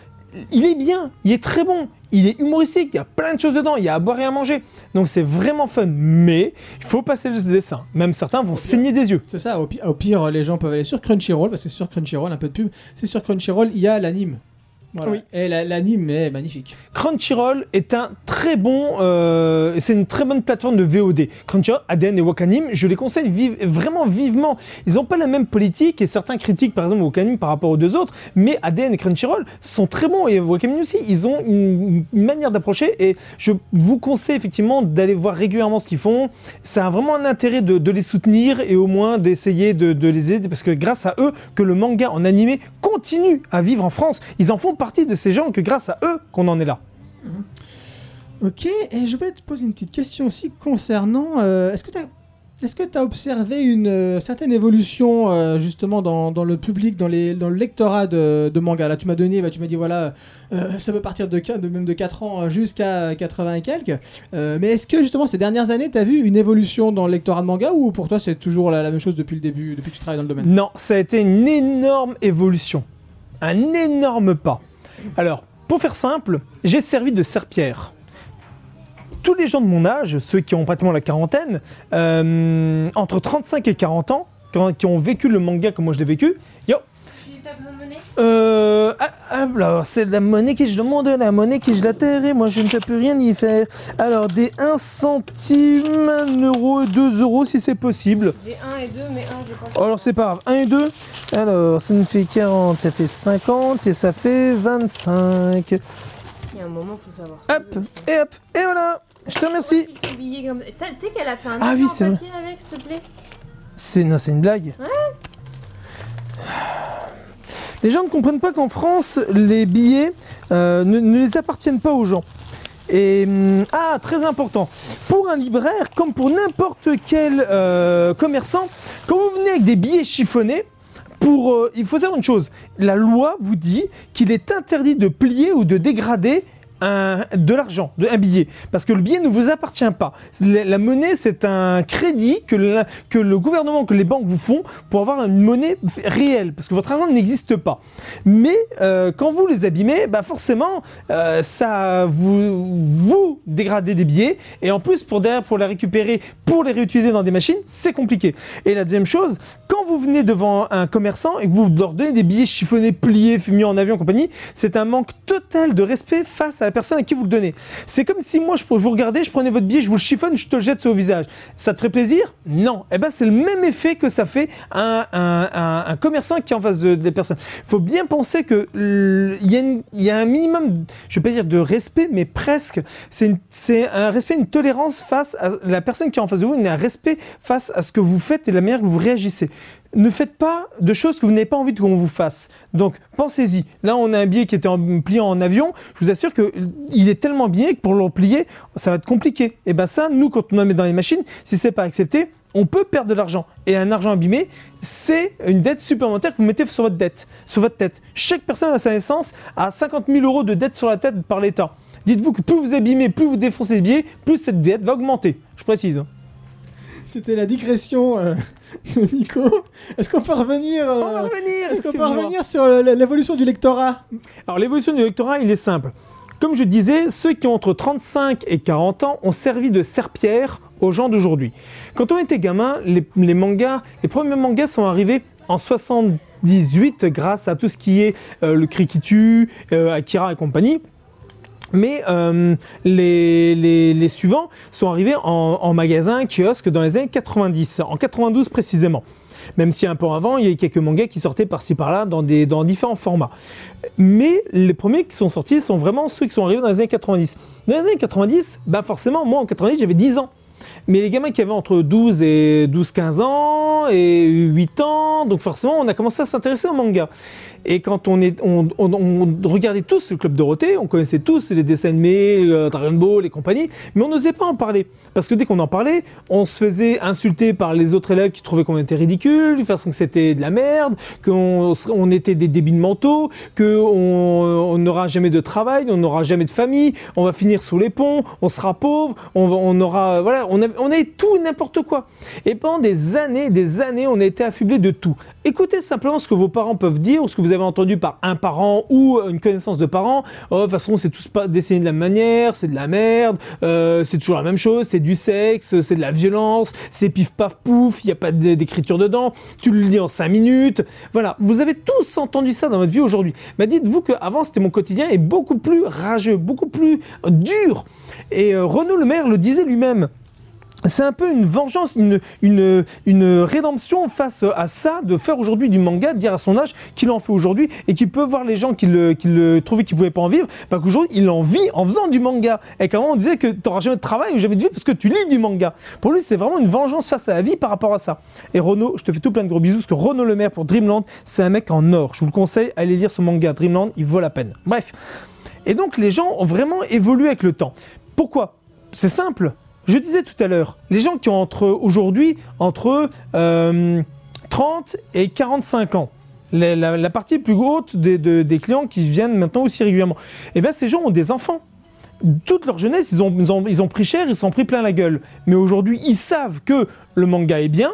il est bien, il est très bon, il est humoristique, il y a plein de choses dedans, il y a à boire et à manger. Donc c'est vraiment fun, mais il faut passer le dessin. Même certains vont saigner des yeux. C'est ça, au, pi- au pire, les gens peuvent aller sur Crunchyroll, parce que c'est sur Crunchyroll, un peu de pub, c'est sur Crunchyroll, il y a l'anime. Voilà. Oui. Et la- l'anime est magnifique. Crunchyroll est un très bon, euh, c'est une très bonne plateforme de VOD. Crunchyroll, ADN et Wakanim, je les conseille vive- vraiment vivement. Ils n'ont pas la même politique et certains critiquent par exemple Wakanim par rapport aux deux autres, mais ADN et Crunchyroll sont très bons et Wakanim aussi. Ils ont une, une manière d'approcher et je vous conseille effectivement d'aller voir régulièrement ce qu'ils font. Ça a vraiment un intérêt de, de les soutenir et au moins d'essayer de, de les aider parce que grâce à eux que le manga en animé continue à vivre en France. Ils en font partie de ces gens que grâce à eux qu'on en est là. Ok, et je voulais te poser une petite question aussi concernant. euh, Est-ce que tu as. Est-ce que tu as observé une euh, certaine évolution euh, justement dans, dans le public, dans, les, dans le lectorat de, de manga? Là, tu m'as donné, bah, tu m'as dit voilà, euh, ça peut partir de, même de 4 ans jusqu'à 80 et quelques. Mais est-ce que justement ces dernières années, tu as vu une évolution dans le lectorat de manga ou pour toi c'est toujours la, la même chose depuis le début, depuis que tu travailles dans le domaine? Non, ça a été une énorme évolution. Un énorme pas. Alors, pour faire simple, j'ai servi de serpillère. Tous les gens de mon âge, ceux qui ont pratiquement la quarantaine, euh, entre 35 et 40 ans, qui ont vécu le manga comme moi je l'ai vécu, T'as besoin de monnaie? Euh, ah, ah, alors, c'est la monnaie que je demande, la monnaie que je la terre, et moi je ne peux plus rien y faire. Alors, des 1 centime, 1 euro et 2 euros si c'est possible. J'ai 1 et 2, mais 1, j'ai pas. Alors c'est pas grave, 1 et 2. Alors ça nous fait 40, ça fait 50 et ça fait 25. Il y a un moment, faut savoir. ce Hop, et hop, et voilà. Je te remercie. Tu comme- Tu sais qu'elle a fait un Ah oui, c'est vrai. papier avec, s'il te plaît? C'est non, c'est une blague. Les gens ne comprennent pas qu'en France, les billets euh, ne, les appartiennent pas aux gens. Et hum, ah, très important. Pour un libraire, comme pour n'importe quel euh, commerçant, quand vous venez avec des billets chiffonnés, euh, il faut savoir une chose, la loi vous dit qu'il est interdit de plier ou de dégrader de l'argent, un billet, parce que le billet ne vous appartient pas. La, monnaie, c'est un crédit que, que le gouvernement, que les banques vous font pour avoir une monnaie réelle, parce que votre argent n'existe pas. Mais euh, quand vous les abîmez, bah forcément, euh, ça vous, vous dégradez des billets, et en plus pour derrière pour les récupérer, pour les réutiliser dans des machines, c'est compliqué. Et la deuxième chose, quand vous venez devant un commerçant et que vous leur donnez des billets chiffonnés, pliés, mis en avion, compagnie, c'est un manque total de respect face à la personne à qui vous le donnez. C'est comme si moi je, vous regardais, je prenais votre billet, je vous le chiffonne, je te le jette sur le visage. Ça te ferait plaisir? Non. Eh ben c'est le même effet que ça fait un, commerçant qui est en face de- des personnes. Il faut bien penser que il y, a il y a un minimum, je vais pas dire de respect, mais presque. C'est un respect, une tolérance face à la personne qui est en face de vous, un respect face à ce que vous faites et la manière que vous réagissez. Ne faites pas de choses que vous n'avez pas envie qu'on vous fasse. Donc pensez-y. Là, on a un billet qui était en, plié en avion. Je vous assure que il est tellement bien que pour le plier, ça va être compliqué. Et ben ça, nous, quand on le met dans les machines, si c'est pas accepté, on peut perdre de l'argent. Et un argent abîmé, c'est une dette supplémentaire que vous mettez sur votre dette, sur votre tête. Chaque personne à sa naissance a 50 000 euros de dette sur la tête par l'État. Dites-vous que plus vous abîmez, plus vous défoncez les billets, plus cette dette va augmenter. Je précise. C'était la digression euh, de Nico. Est-ce qu'on peut revenir euh, On revenir. Est-ce qu'on peut excusez-moi. revenir sur l'évolution du lectorat? Alors l'évolution du lectorat, il est simple. Comme je disais, ceux qui ont entre 35 et 40 ans ont servi de serpillère aux gens d'aujourd'hui. Quand on était gamin, les, les mangas, les premiers mangas sont arrivés en 78 grâce à tout ce qui est euh, le cri qui tue, euh, Akira et compagnie. Mais euh, les, suivants sont arrivés en, magasin, kiosque dans les années 90, en 92 précisément. Même si un peu avant, il y a quelques mangas qui sortaient par-ci par-là dans différents formats. Mais les premiers qui sont sortis sont vraiment ceux qui sont arrivés dans les années 90. Dans les années 90, bah forcément, moi en 90, j'avais 10 ans. Mais les gamins qui avaient entre 12 et 12-15 ans et 8 ans, donc forcément, on a commencé à s'intéresser au manga. Et quand on, regardait tous le Club Dorothée, on connaissait tous les dessins animés, euh, Dragon Ball et compagnie, mais on n'osait pas en parler. Parce que dès qu'on en parlait, on se faisait insulter par les autres élèves qui trouvaient qu'on était ridicule, de façon que c'était de la merde, qu'on était des débiles mentaux, qu'on on n'aura jamais de travail, on n'aura jamais de famille, on va finir sous les ponts, on sera pauvre, on, aura. Voilà, on, a, tout n'importe quoi. Et pendant des années, des années, on a été affublé de tout. Écoutez simplement ce que vos parents peuvent dire ou ce que vous avez entendu par un parent ou une connaissance de parents. Oh, de toute façon, c'est tous pas dessiné de la même manière, c'est de la merde, euh, c'est toujours la même chose, c'est du sexe, c'est de la violence, c'est pif paf pouf, il n'y a pas d'écriture dedans, tu le lis en 5 minutes. Voilà, vous avez tous entendu ça dans votre vie aujourd'hui. Mais dites-vous qu'avant, c'était mon quotidien est beaucoup plus rageux, beaucoup plus dur. Et euh, Renaud Le Maire le disait lui-même c'est un peu une vengeance, une, une, une rédemption face à ça, de faire aujourd'hui du manga, de dire à son âge qu'il en fait aujourd'hui et qu'il peut voir les gens qui le, qui le trouvaient qu'ils pouvaient pas en vivre, bah qu'aujourd'hui il en vit en faisant du manga. Et qu'avant on disait que tu n'auras jamais de travail ou jamais de vie parce que tu lis du manga. Pour lui, c'est vraiment une vengeance face à la vie par rapport à ça. Et Renaud, je te fais tout plein de gros bisous parce que Renaud Le Maire pour Dreamland, c'est un mec en or. Je vous le conseille, allez lire son manga Dreamland, il vaut la peine. Bref. Et donc les gens ont vraiment évolué avec le temps. Pourquoi? C'est simple. Je disais tout à l'heure, les gens qui ont entre aujourd'hui entre euh, 30 et 45 ans, la, partie plus haute des, de- des clients qui viennent maintenant aussi régulièrement, eh bien ces gens ont des enfants. Toute leur jeunesse, ils ont pris cher, ils s'en pris plein la gueule. Mais aujourd'hui, ils savent que le manga est bien,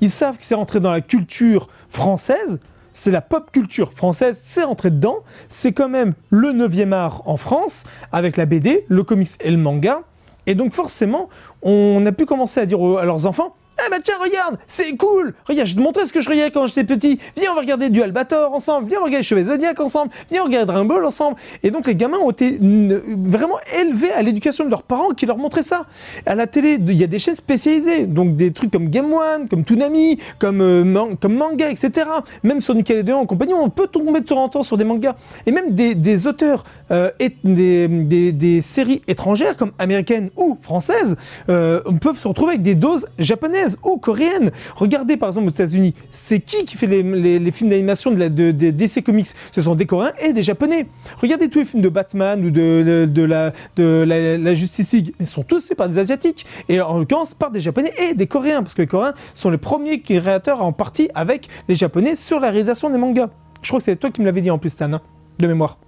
ils savent que c'est rentré dans la culture française, c'est la pop culture française, c'est rentré dedans, c'est quand même le 9e art en France, avec la BD, le comics et le manga. Et donc forcément, on a pu commencer à dire à leurs enfants, ah bah tiens, regarde, c'est cool Regarde, je te montrais ce que je regardais quand j'étais petit. Viens, on va regarder du Albator ensemble. Viens, on va regarder Chevalier Zodiac ensemble. Viens, on regarde Dragon Ball ensemble. Et donc, les gamins ont été vraiment élevés à l'éducation de leurs parents qui leur montraient ça. À la télé, il y a des chaînes spécialisées. Donc, des trucs comme Game One, comme Toonami, comme, euh, manga, etc. Même sur Nickelodeon en compagnie, on peut tomber de temps en temps sur des mangas. Et même des auteurs euh, et des, séries étrangères comme américaines ou françaises euh, peuvent se retrouver avec des doses japonaises ou coréennes. Regardez par exemple aux États-Unis, c'est qui qui fait les, films d'animation de, DC Comics? Ce sont des Coréens et des Japonais. Regardez tous les films de Batman ou de, la Justice League, ils sont tous faits par des Asiatiques et en l'occurrence par des Japonais et des Coréens parce que les Coréens sont les premiers créateurs en partie avec les Japonais sur la réalisation des mangas. Je crois que c'est toi qui me l'avais dit en plus, Stan, hein, de mémoire.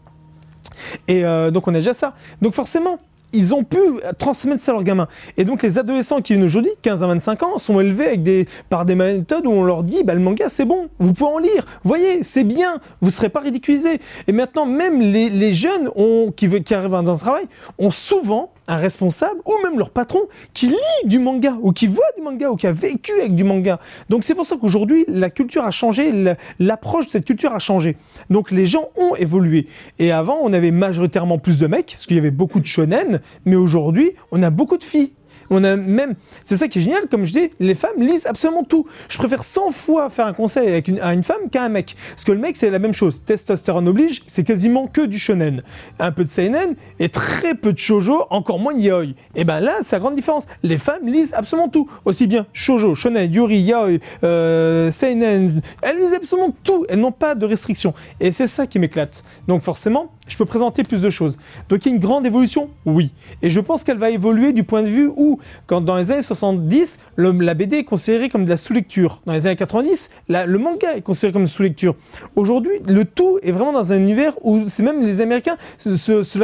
Et euh, donc on a déjà ça. Donc forcément, ils ont pu transmettre ça à leurs gamins. Et donc les adolescents qui viennent aujourd'hui, 15 à 25 ans, sont élevés avec par des méthodes où on leur dit, bah, le manga c'est bon, vous pouvez en lire, voyez, c'est bien, vous ne serez pas ridiculisés. Et maintenant, même les, jeunes qui arrivent dans ce travail ont souvent un responsable ou même leur patron qui lit du manga ou qui voit du manga ou qui a vécu avec du manga. Donc c'est pour ça qu'aujourd'hui la culture a changé, la- l'approche de cette culture a changé. Donc les gens ont évolué. Et avant on avait majoritairement plus de mecs parce qu'il y avait beaucoup de shonen, mais aujourd'hui on a beaucoup de filles. On a même, c'est ça qui est génial, comme je dis, les femmes lisent absolument tout. Je préfère 100 fois faire un conseil avec une, à une femme qu'à un mec. Parce que le mec, c'est la même chose. Testostérone oblige, c'est quasiment que du shonen. Un peu de seinen et très peu de shoujo, encore moins de yaoi. Et ben là, c'est la grande différence. Les femmes lisent absolument tout. Aussi bien shoujo, shonen, yuri, yaoi, euh, seinen. Elles lisent absolument tout. Elles n'ont pas de restrictions. Et c'est ça qui m'éclate. Donc forcément, je peux présenter plus de choses. Donc il y a une grande évolution, oui. Et je pense qu'elle va évoluer du point de vue où, quand dans les années 70, le- la BD est considérée comme de la sous-lecture. Dans les années 90, la- le manga est considéré comme une sous-lecture. Aujourd'hui, le tout est vraiment dans un univers où c'est même les Américains se, se, se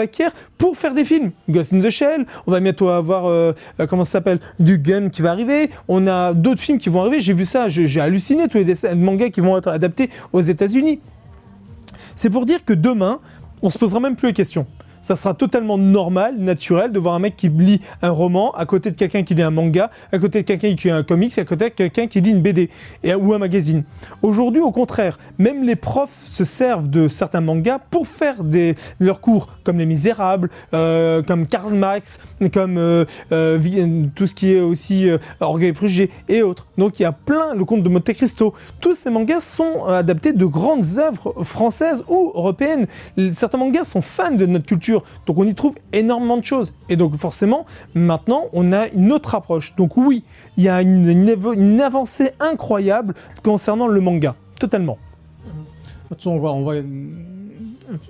pour faire des films. Ghost in the Shell, on va bientôt avoir, euh, euh, comment ça s'appelle, du Gun qui va arriver. On a d'autres films qui vont arriver. J'ai vu ça, j'ai halluciné tous les dessins de mangas qui vont être adaptés aux États-Unis. C'est pour dire que demain, on se posera même plus les questions. Ça sera totalement normal, naturel de voir un mec qui lit un roman à côté de quelqu'un qui lit un manga, à côté de quelqu'un qui lit un comics, à côté de quelqu'un qui lit une BD ou un magazine. Aujourd'hui, au contraire, même les profs se servent de certains mangas pour faire leurs cours, comme Les Misérables, euh, comme Karl Marx, comme euh, euh, tout ce qui est aussi Orgueil et Préjugés et autres. Donc il y a plein, le conte de Monte Cristo. Tous ces mangas sont adaptés de grandes œuvres françaises ou européennes. Certains mangas sont fans de notre culture, donc on y trouve énormément de choses. Et donc forcément, maintenant, on a une autre approche. Donc oui, il y a une, avancée incroyable concernant le manga, totalement.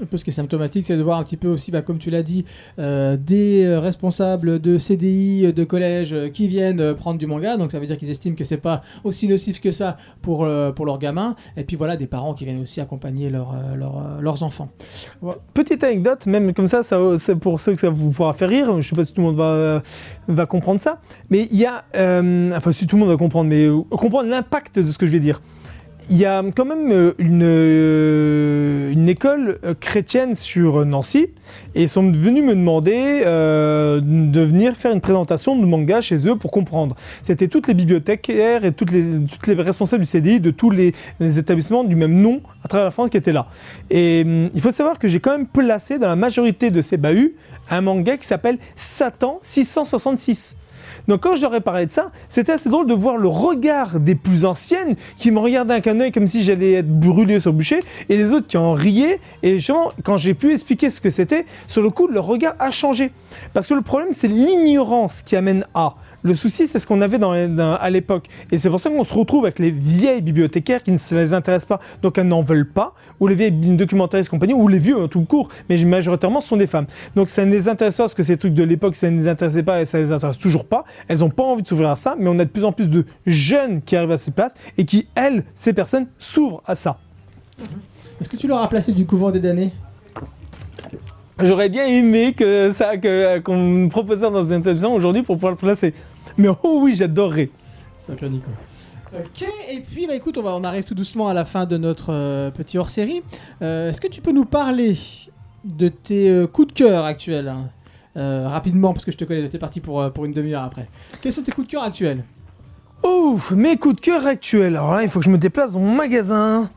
Un peu ce qui est symptomatique, c'est de voir un petit peu aussi, bah, comme tu l'as dit, euh, des responsables de CDI, de collège euh, qui viennent euh, prendre du manga. Donc ça veut dire qu'ils estiment que c'est pas aussi nocif que ça pour, pour leurs gamins. Et puis voilà, des parents qui viennent aussi accompagner leurs euh, leurs, enfants. Petite anecdote, même comme ça, ça pour ceux que ça vous pourra faire rire, je sais pas si tout le monde va, va comprendre ça, mais il y a, enfin si tout le monde va comprendre, mais comprendre l'impact de ce que je vais dire. Il y a quand même euh, une, euh, une école euh, chrétienne sur Nancy et ils sont venus me demander de venir faire une présentation de manga chez eux pour comprendre. C'était toutes les bibliothécaires et toutes les, toutes les responsables du CDI de tous les, les établissements du même nom à travers la France qui étaient là. Et hum, il faut savoir que j'ai quand même placé dans la majorité de ces bahuts un manga qui s'appelle Satan 666. Donc quand je leur ai parlé de ça, c'était assez drôle de voir le regard des plus anciennes qui me regardaient avec un œil comme si j'allais être brûlé sur le bûcher, et les autres qui en riaient. Et quand j'ai pu expliquer ce que c'était, sur le coup, leur regard a changé. Parce que le problème, c'est l'ignorance qui amène à. Le souci, c'est ce qu'on avait dans les- dans- à l'époque. Et c'est pour ça qu'on se retrouve avec les vieilles bibliothécaires qui ne se les intéressent pas, donc elles n'en veulent pas, ou les vieilles documentaristes et compagnie, ou les vieux en tout court, mais majoritairement ce sont des femmes. Donc ça ne les intéresse pas parce que ces trucs de l'époque, ça ne les intéressait pas et ça ne les intéresse toujours pas. Elles n'ont pas envie de s'ouvrir à ça, mais on a de plus en plus de jeunes qui arrivent à ces places et qui, elles, ces personnes, s'ouvrent à ça. Est-ce que tu leur as placé du couvent des damnés? J'aurais bien aimé que ça, que, qu'on me proposait dans une interview aujourd'hui pour pouvoir le placer. Mais oh oui, j'adorerais. Sacré Nico. Ok, et puis bah écoute, on, va, on arrive tout doucement à la fin de notre euh, petit hors-série. Euh, Est-ce que tu peux nous parler de tes euh, coups de cœur actuels hein Euh, Rapidement, parce que je te connais, tu es parti pour, euh, pour une demi-heure après. Quels sont tes coups de cœur actuels? Oh, mes coups de cœur actuels. Alors là, il faut que je me déplace dans mon magasin.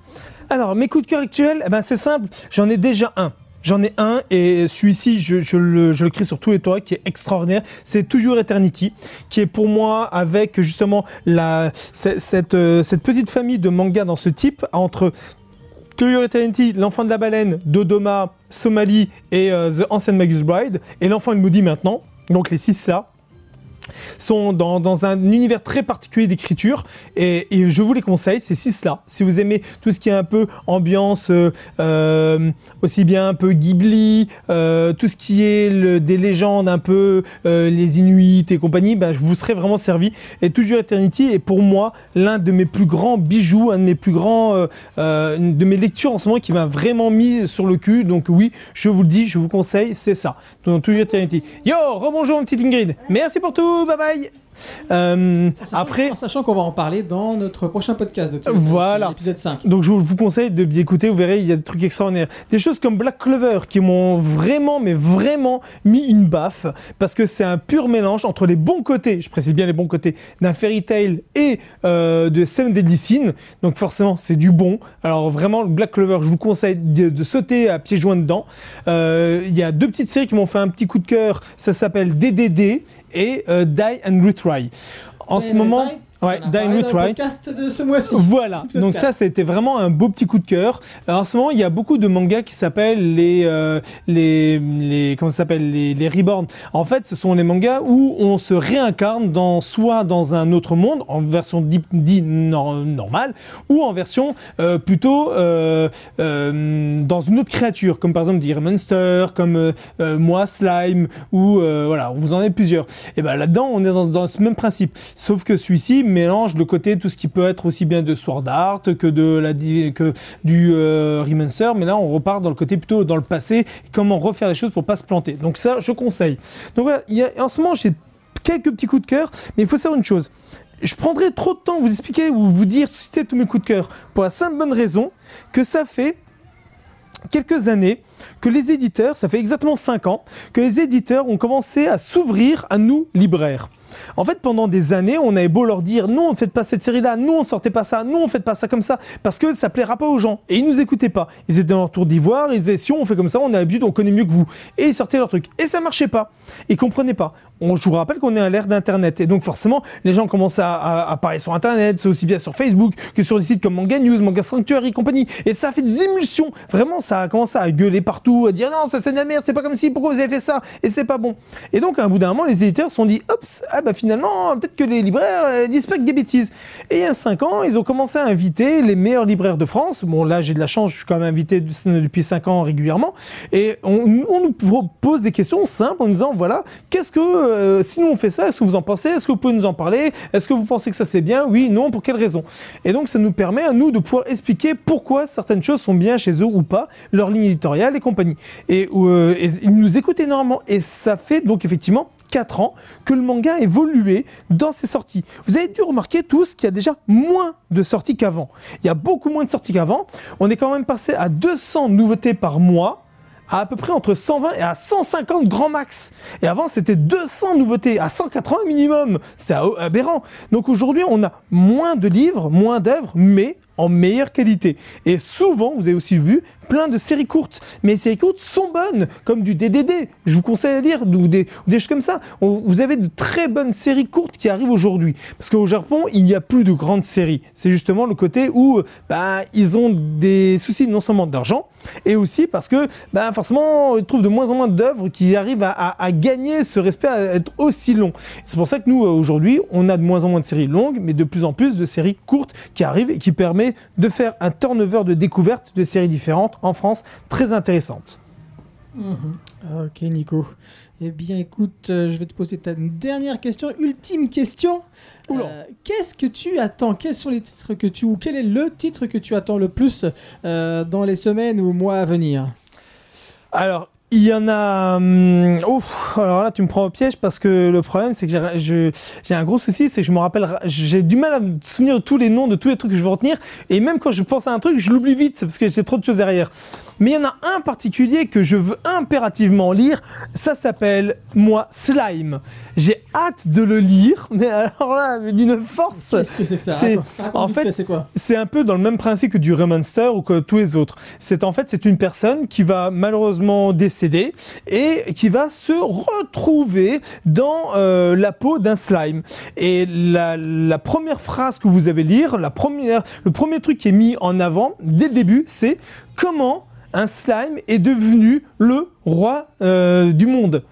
Alors, mes coups de cœur actuels, eh ben, c'est simple. J'en ai déjà un. J'en ai un et celui-ci, je, le, je crie sur tous les toits, qui est extraordinaire. C'est toujours Eternity, qui est pour moi avec justement la, euh, cette petite famille de mangas dans ce type, entre To Your Eternity, L'Enfant de la Baleine, Dodoma, Somalie et euh, The Ancient Magus Bride, et L'Enfant il Maudit maintenant. Donc les six là sont dans, un univers très particulier d'écriture et, je vous les conseille, ces six-là. Si vous aimez tout ce qui est un peu ambiance, euh, euh, aussi bien un peu Ghibli, euh, tout ce qui est des légendes un peu les Inuits et compagnie, bah, je vous serai vraiment servi. Et Toujours Eternity est pour moi l'un de mes plus grands bijoux, un de mes plus grands, de mes lectures en ce moment qui m'a vraiment mis sur le cul. Donc oui, je vous le dis, je vous conseille, c'est ça. Toujours Eternity. Yo, rebonjour mon petit Ingrid. Merci pour tout, bye bye. Euh, En sachant- après, en sachant qu'on va en parler dans notre prochain podcast de Théo, Voilà. l'épisode 5. donc je vous conseille de bien écouter, vous verrez, il y a des trucs extraordinaires. Des choses comme Black Clover qui m'ont vraiment, mais vraiment mis une baffe, parce que c'est un pur mélange entre les bons côtés, je précise bien les bons côtés, d'un fairy tale et euh, de Seven Deadly. Donc forcément, c'est du bon. Alors vraiment, Black Clover, je vous conseille de, de sauter à pieds joints dedans. Euh, Il y a deux petites séries qui m'ont fait un petit coup de cœur. Ça s'appelle DDD et euh, Die and Retry. En ce moment... Ouais, and le Retry. podcast de ce mois-ci. Voilà, donc 4. ça c'était vraiment un beau petit coup de cœur. Alors, en ce moment, il y a beaucoup de mangas qui s'appellent les, euh, les, les, comment ça s'appelle, les, les Reborn. En fait, ce sont les mangas où on se réincarne dans, soit dans un autre monde, en version dit, dit nor- normale, ou en version euh, plutôt euh, euh, dans une autre créature, comme par exemple Dear Monster, comme moi Slime, ou voilà, vous en avez plusieurs. Et ben là-dedans, on est dans, dans ce même principe, sauf que celui-ci mélange le côté tout ce qui peut être aussi bien de Sword Art que de la que du euh, Remancer, mais là on repart dans le côté plutôt dans le passé, comment refaire les choses pour pas se planter. Donc ça, je conseille. Donc voilà, en ce moment j'ai quelques petits coups de cœur, mais il faut savoir une chose. Je prendrai trop de temps à vous expliquer ou vous dire citer tous mes coups de cœur pour la simple bonne raison que ça fait quelques années que les éditeurs, ça fait exactement 5 ans, que les éditeurs ont commencé à s'ouvrir à nous, libraires. En fait, pendant des années, on avait beau leur dire non, on ne fait pas cette série-là, non, on sortait pas ça, non, on fait pas ça comme ça, parce que ça plaira pas aux gens. Et ils nous écoutaient pas. Ils étaient dans leur tour d'ivoire, ils disaient si on fait comme ça, on a l'habitude, on connaît mieux que vous. Et ils sortaient leur truc. Et ça marchait pas. Ils comprenaient pas. On, je vous rappelle qu'on est à l'ère d'Internet. Et donc, forcément, les gens commencent à, parler sur Internet, c'est aussi bien sur Facebook que sur des sites comme Manga News, Manga Sanctuary et compagnie. Et ça a fait des émulsions. Vraiment, ça a commencé à gueuler à dire non, ça c'est de la merde, c'est pas comme si, pourquoi vous avez fait ça? Et c'est pas bon. Et donc, à un bout d'un moment, les éditeurs se sont dit, oups, ah bah finalement, peut-être que les libraires euh, disent pas que des bêtises. Et il y a 5 ans, ils ont commencé à inviter les meilleurs libraires de France. Bon, là, j'ai de la chance, je suis quand même invité de- depuis 5 ans régulièrement. Et on, nous propose des questions simples en nous disant, voilà, qu'est-ce que, euh, si nous on fait ça, est-ce que vous en pensez? Est-ce que vous pouvez nous en parler? Est-ce que vous pensez que ça c'est bien? Oui, non, pour quelle raison? Et donc, ça nous permet à nous de pouvoir expliquer pourquoi certaines choses sont bien chez eux ou pas, leur ligne éditoriale et compagnie. Et, euh, et ils nous écoutent énormément. Et ça fait donc effectivement 4 ans que le manga a évolué dans ses sorties. Vous avez dû remarquer tous qu'il y a déjà moins de sorties qu'avant. Il y a beaucoup moins de sorties qu'avant. On est quand même passé à 200 nouveautés par mois à à peu près entre 120 et à 150 grand max. Et avant, c'était 200 nouveautés, à 180 minimum. C'était aberrant. Donc aujourd'hui, on a moins de livres, moins d'œuvres, mais en meilleure qualité. Et souvent, vous avez aussi vu plein de séries courtes. Mais les séries courtes sont bonnes, comme du DDD. Je vous conseille à lire, ou des, choses comme ça. Vous avez de très bonnes séries courtes qui arrivent aujourd'hui. Parce qu'au Japon, il n'y a plus de grandes séries. C'est justement le côté où bah, ils ont des soucis non seulement d'argent, et aussi parce que bah, forcément, ils trouvent de moins en moins d'œuvres qui arrivent à, à- gagner ce respect, à être aussi long. C'est pour ça que nous, euh, aujourd'hui, on a de moins en moins de séries longues, mais de plus en plus de séries courtes qui arrivent et qui permet de faire un turnover de découverte de séries différentes en France très intéressante. Ok, Nico. Eh bien, écoute, euh, je vais te poser ta dernière question, ultime question. Euh, Qu'est-ce que tu attends? Quels sont les titres que tu ou quel est le titre que tu attends le plus euh, dans les semaines ou mois à venir? Alors, il y en a. hum, ouf, alors là, tu me prends au piège parce que le problème, c'est que j'ai- un gros souci, c'est que je me rappelle. J'ai du mal à me souvenir de tous les noms de tous les trucs que je veux retenir. Et même quand je pense à un truc, je l'oublie vite parce que j'ai trop de choses derrière. Mais il y en a un particulier que je veux impérativement lire. Ça s'appelle, moi, Slime. J'ai hâte de le lire, mais alors là, d'une force. Qu'est-ce que c'est que ça en fait, c'est quoi c'est un peu dans le même principe que du Remonster ou que tous les autres. C'est en fait c'est une personne qui va malheureusement décéder et qui va se retrouver dans euh, la peau d'un slime. Et la, la première phrase que vous avez lire, la première, le premier truc qui est mis en avant dès le début, c'est comment un slime est devenu le roi euh, du monde.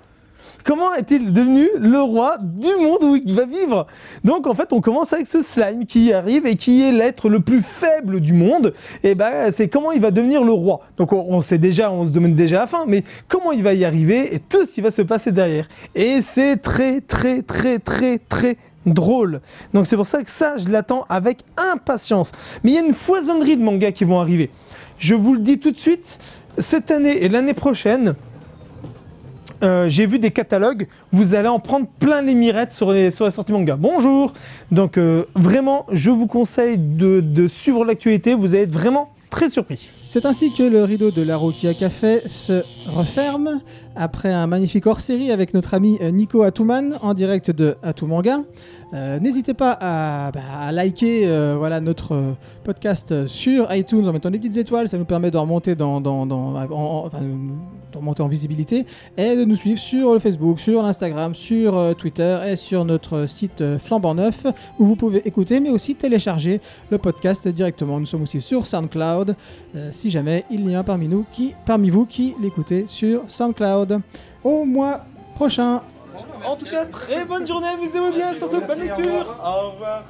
Comment est-il devenu le roi du monde où il va vivre? Donc en fait, on commence avec ce slime qui arrive et qui est l'être le plus faible du monde. Et ben, c'est comment il va devenir le roi. Donc on, on sait déjà, on se demande déjà la fin, mais comment il va y arriver et tout ce qui va se passer derrière. Et c'est très très très très très drôle. Donc c'est pour ça que ça, je l'attends avec impatience. Mais il y a une foisonnerie de mangas qui vont arriver. Je vous le dis tout de suite, cette année et l'année prochaine, euh, j'ai vu des catalogues, vous allez en prendre plein les mirettes sur, les, sur la sortie manga. Bonjour Donc euh, vraiment, je vous conseille de suivre l'actualité, vous allez être vraiment très surpris. C'est ainsi que le rideau de la Rokia Café se referme après un magnifique hors-série avec notre ami euh, Nico Atouman en direct de Atoumanga. Euh, N'hésitez pas à, bah, liker euh, voilà, notre podcast sur iTunes en mettant des petites étoiles, ça nous permet de remonter, en- visibilité et de nous suivre sur le Facebook, sur l'Instagram, sur Twitter et sur notre site flambant neuf où vous pouvez écouter mais aussi télécharger le podcast directement. Nous sommes aussi sur SoundCloud si jamais il y a parmi nous qui, parmi vous qui l'écoutez sur SoundCloud. Au mois prochain. En tout cas, très bonne journée, amusez-vous bien, surtout bonne lecture. Au revoir.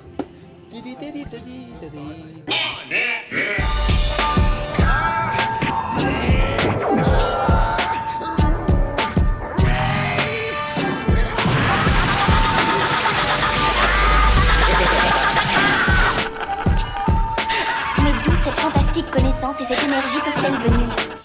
Mais d'où cette fantastique connaissance et cette énergie peuvent-elles venir?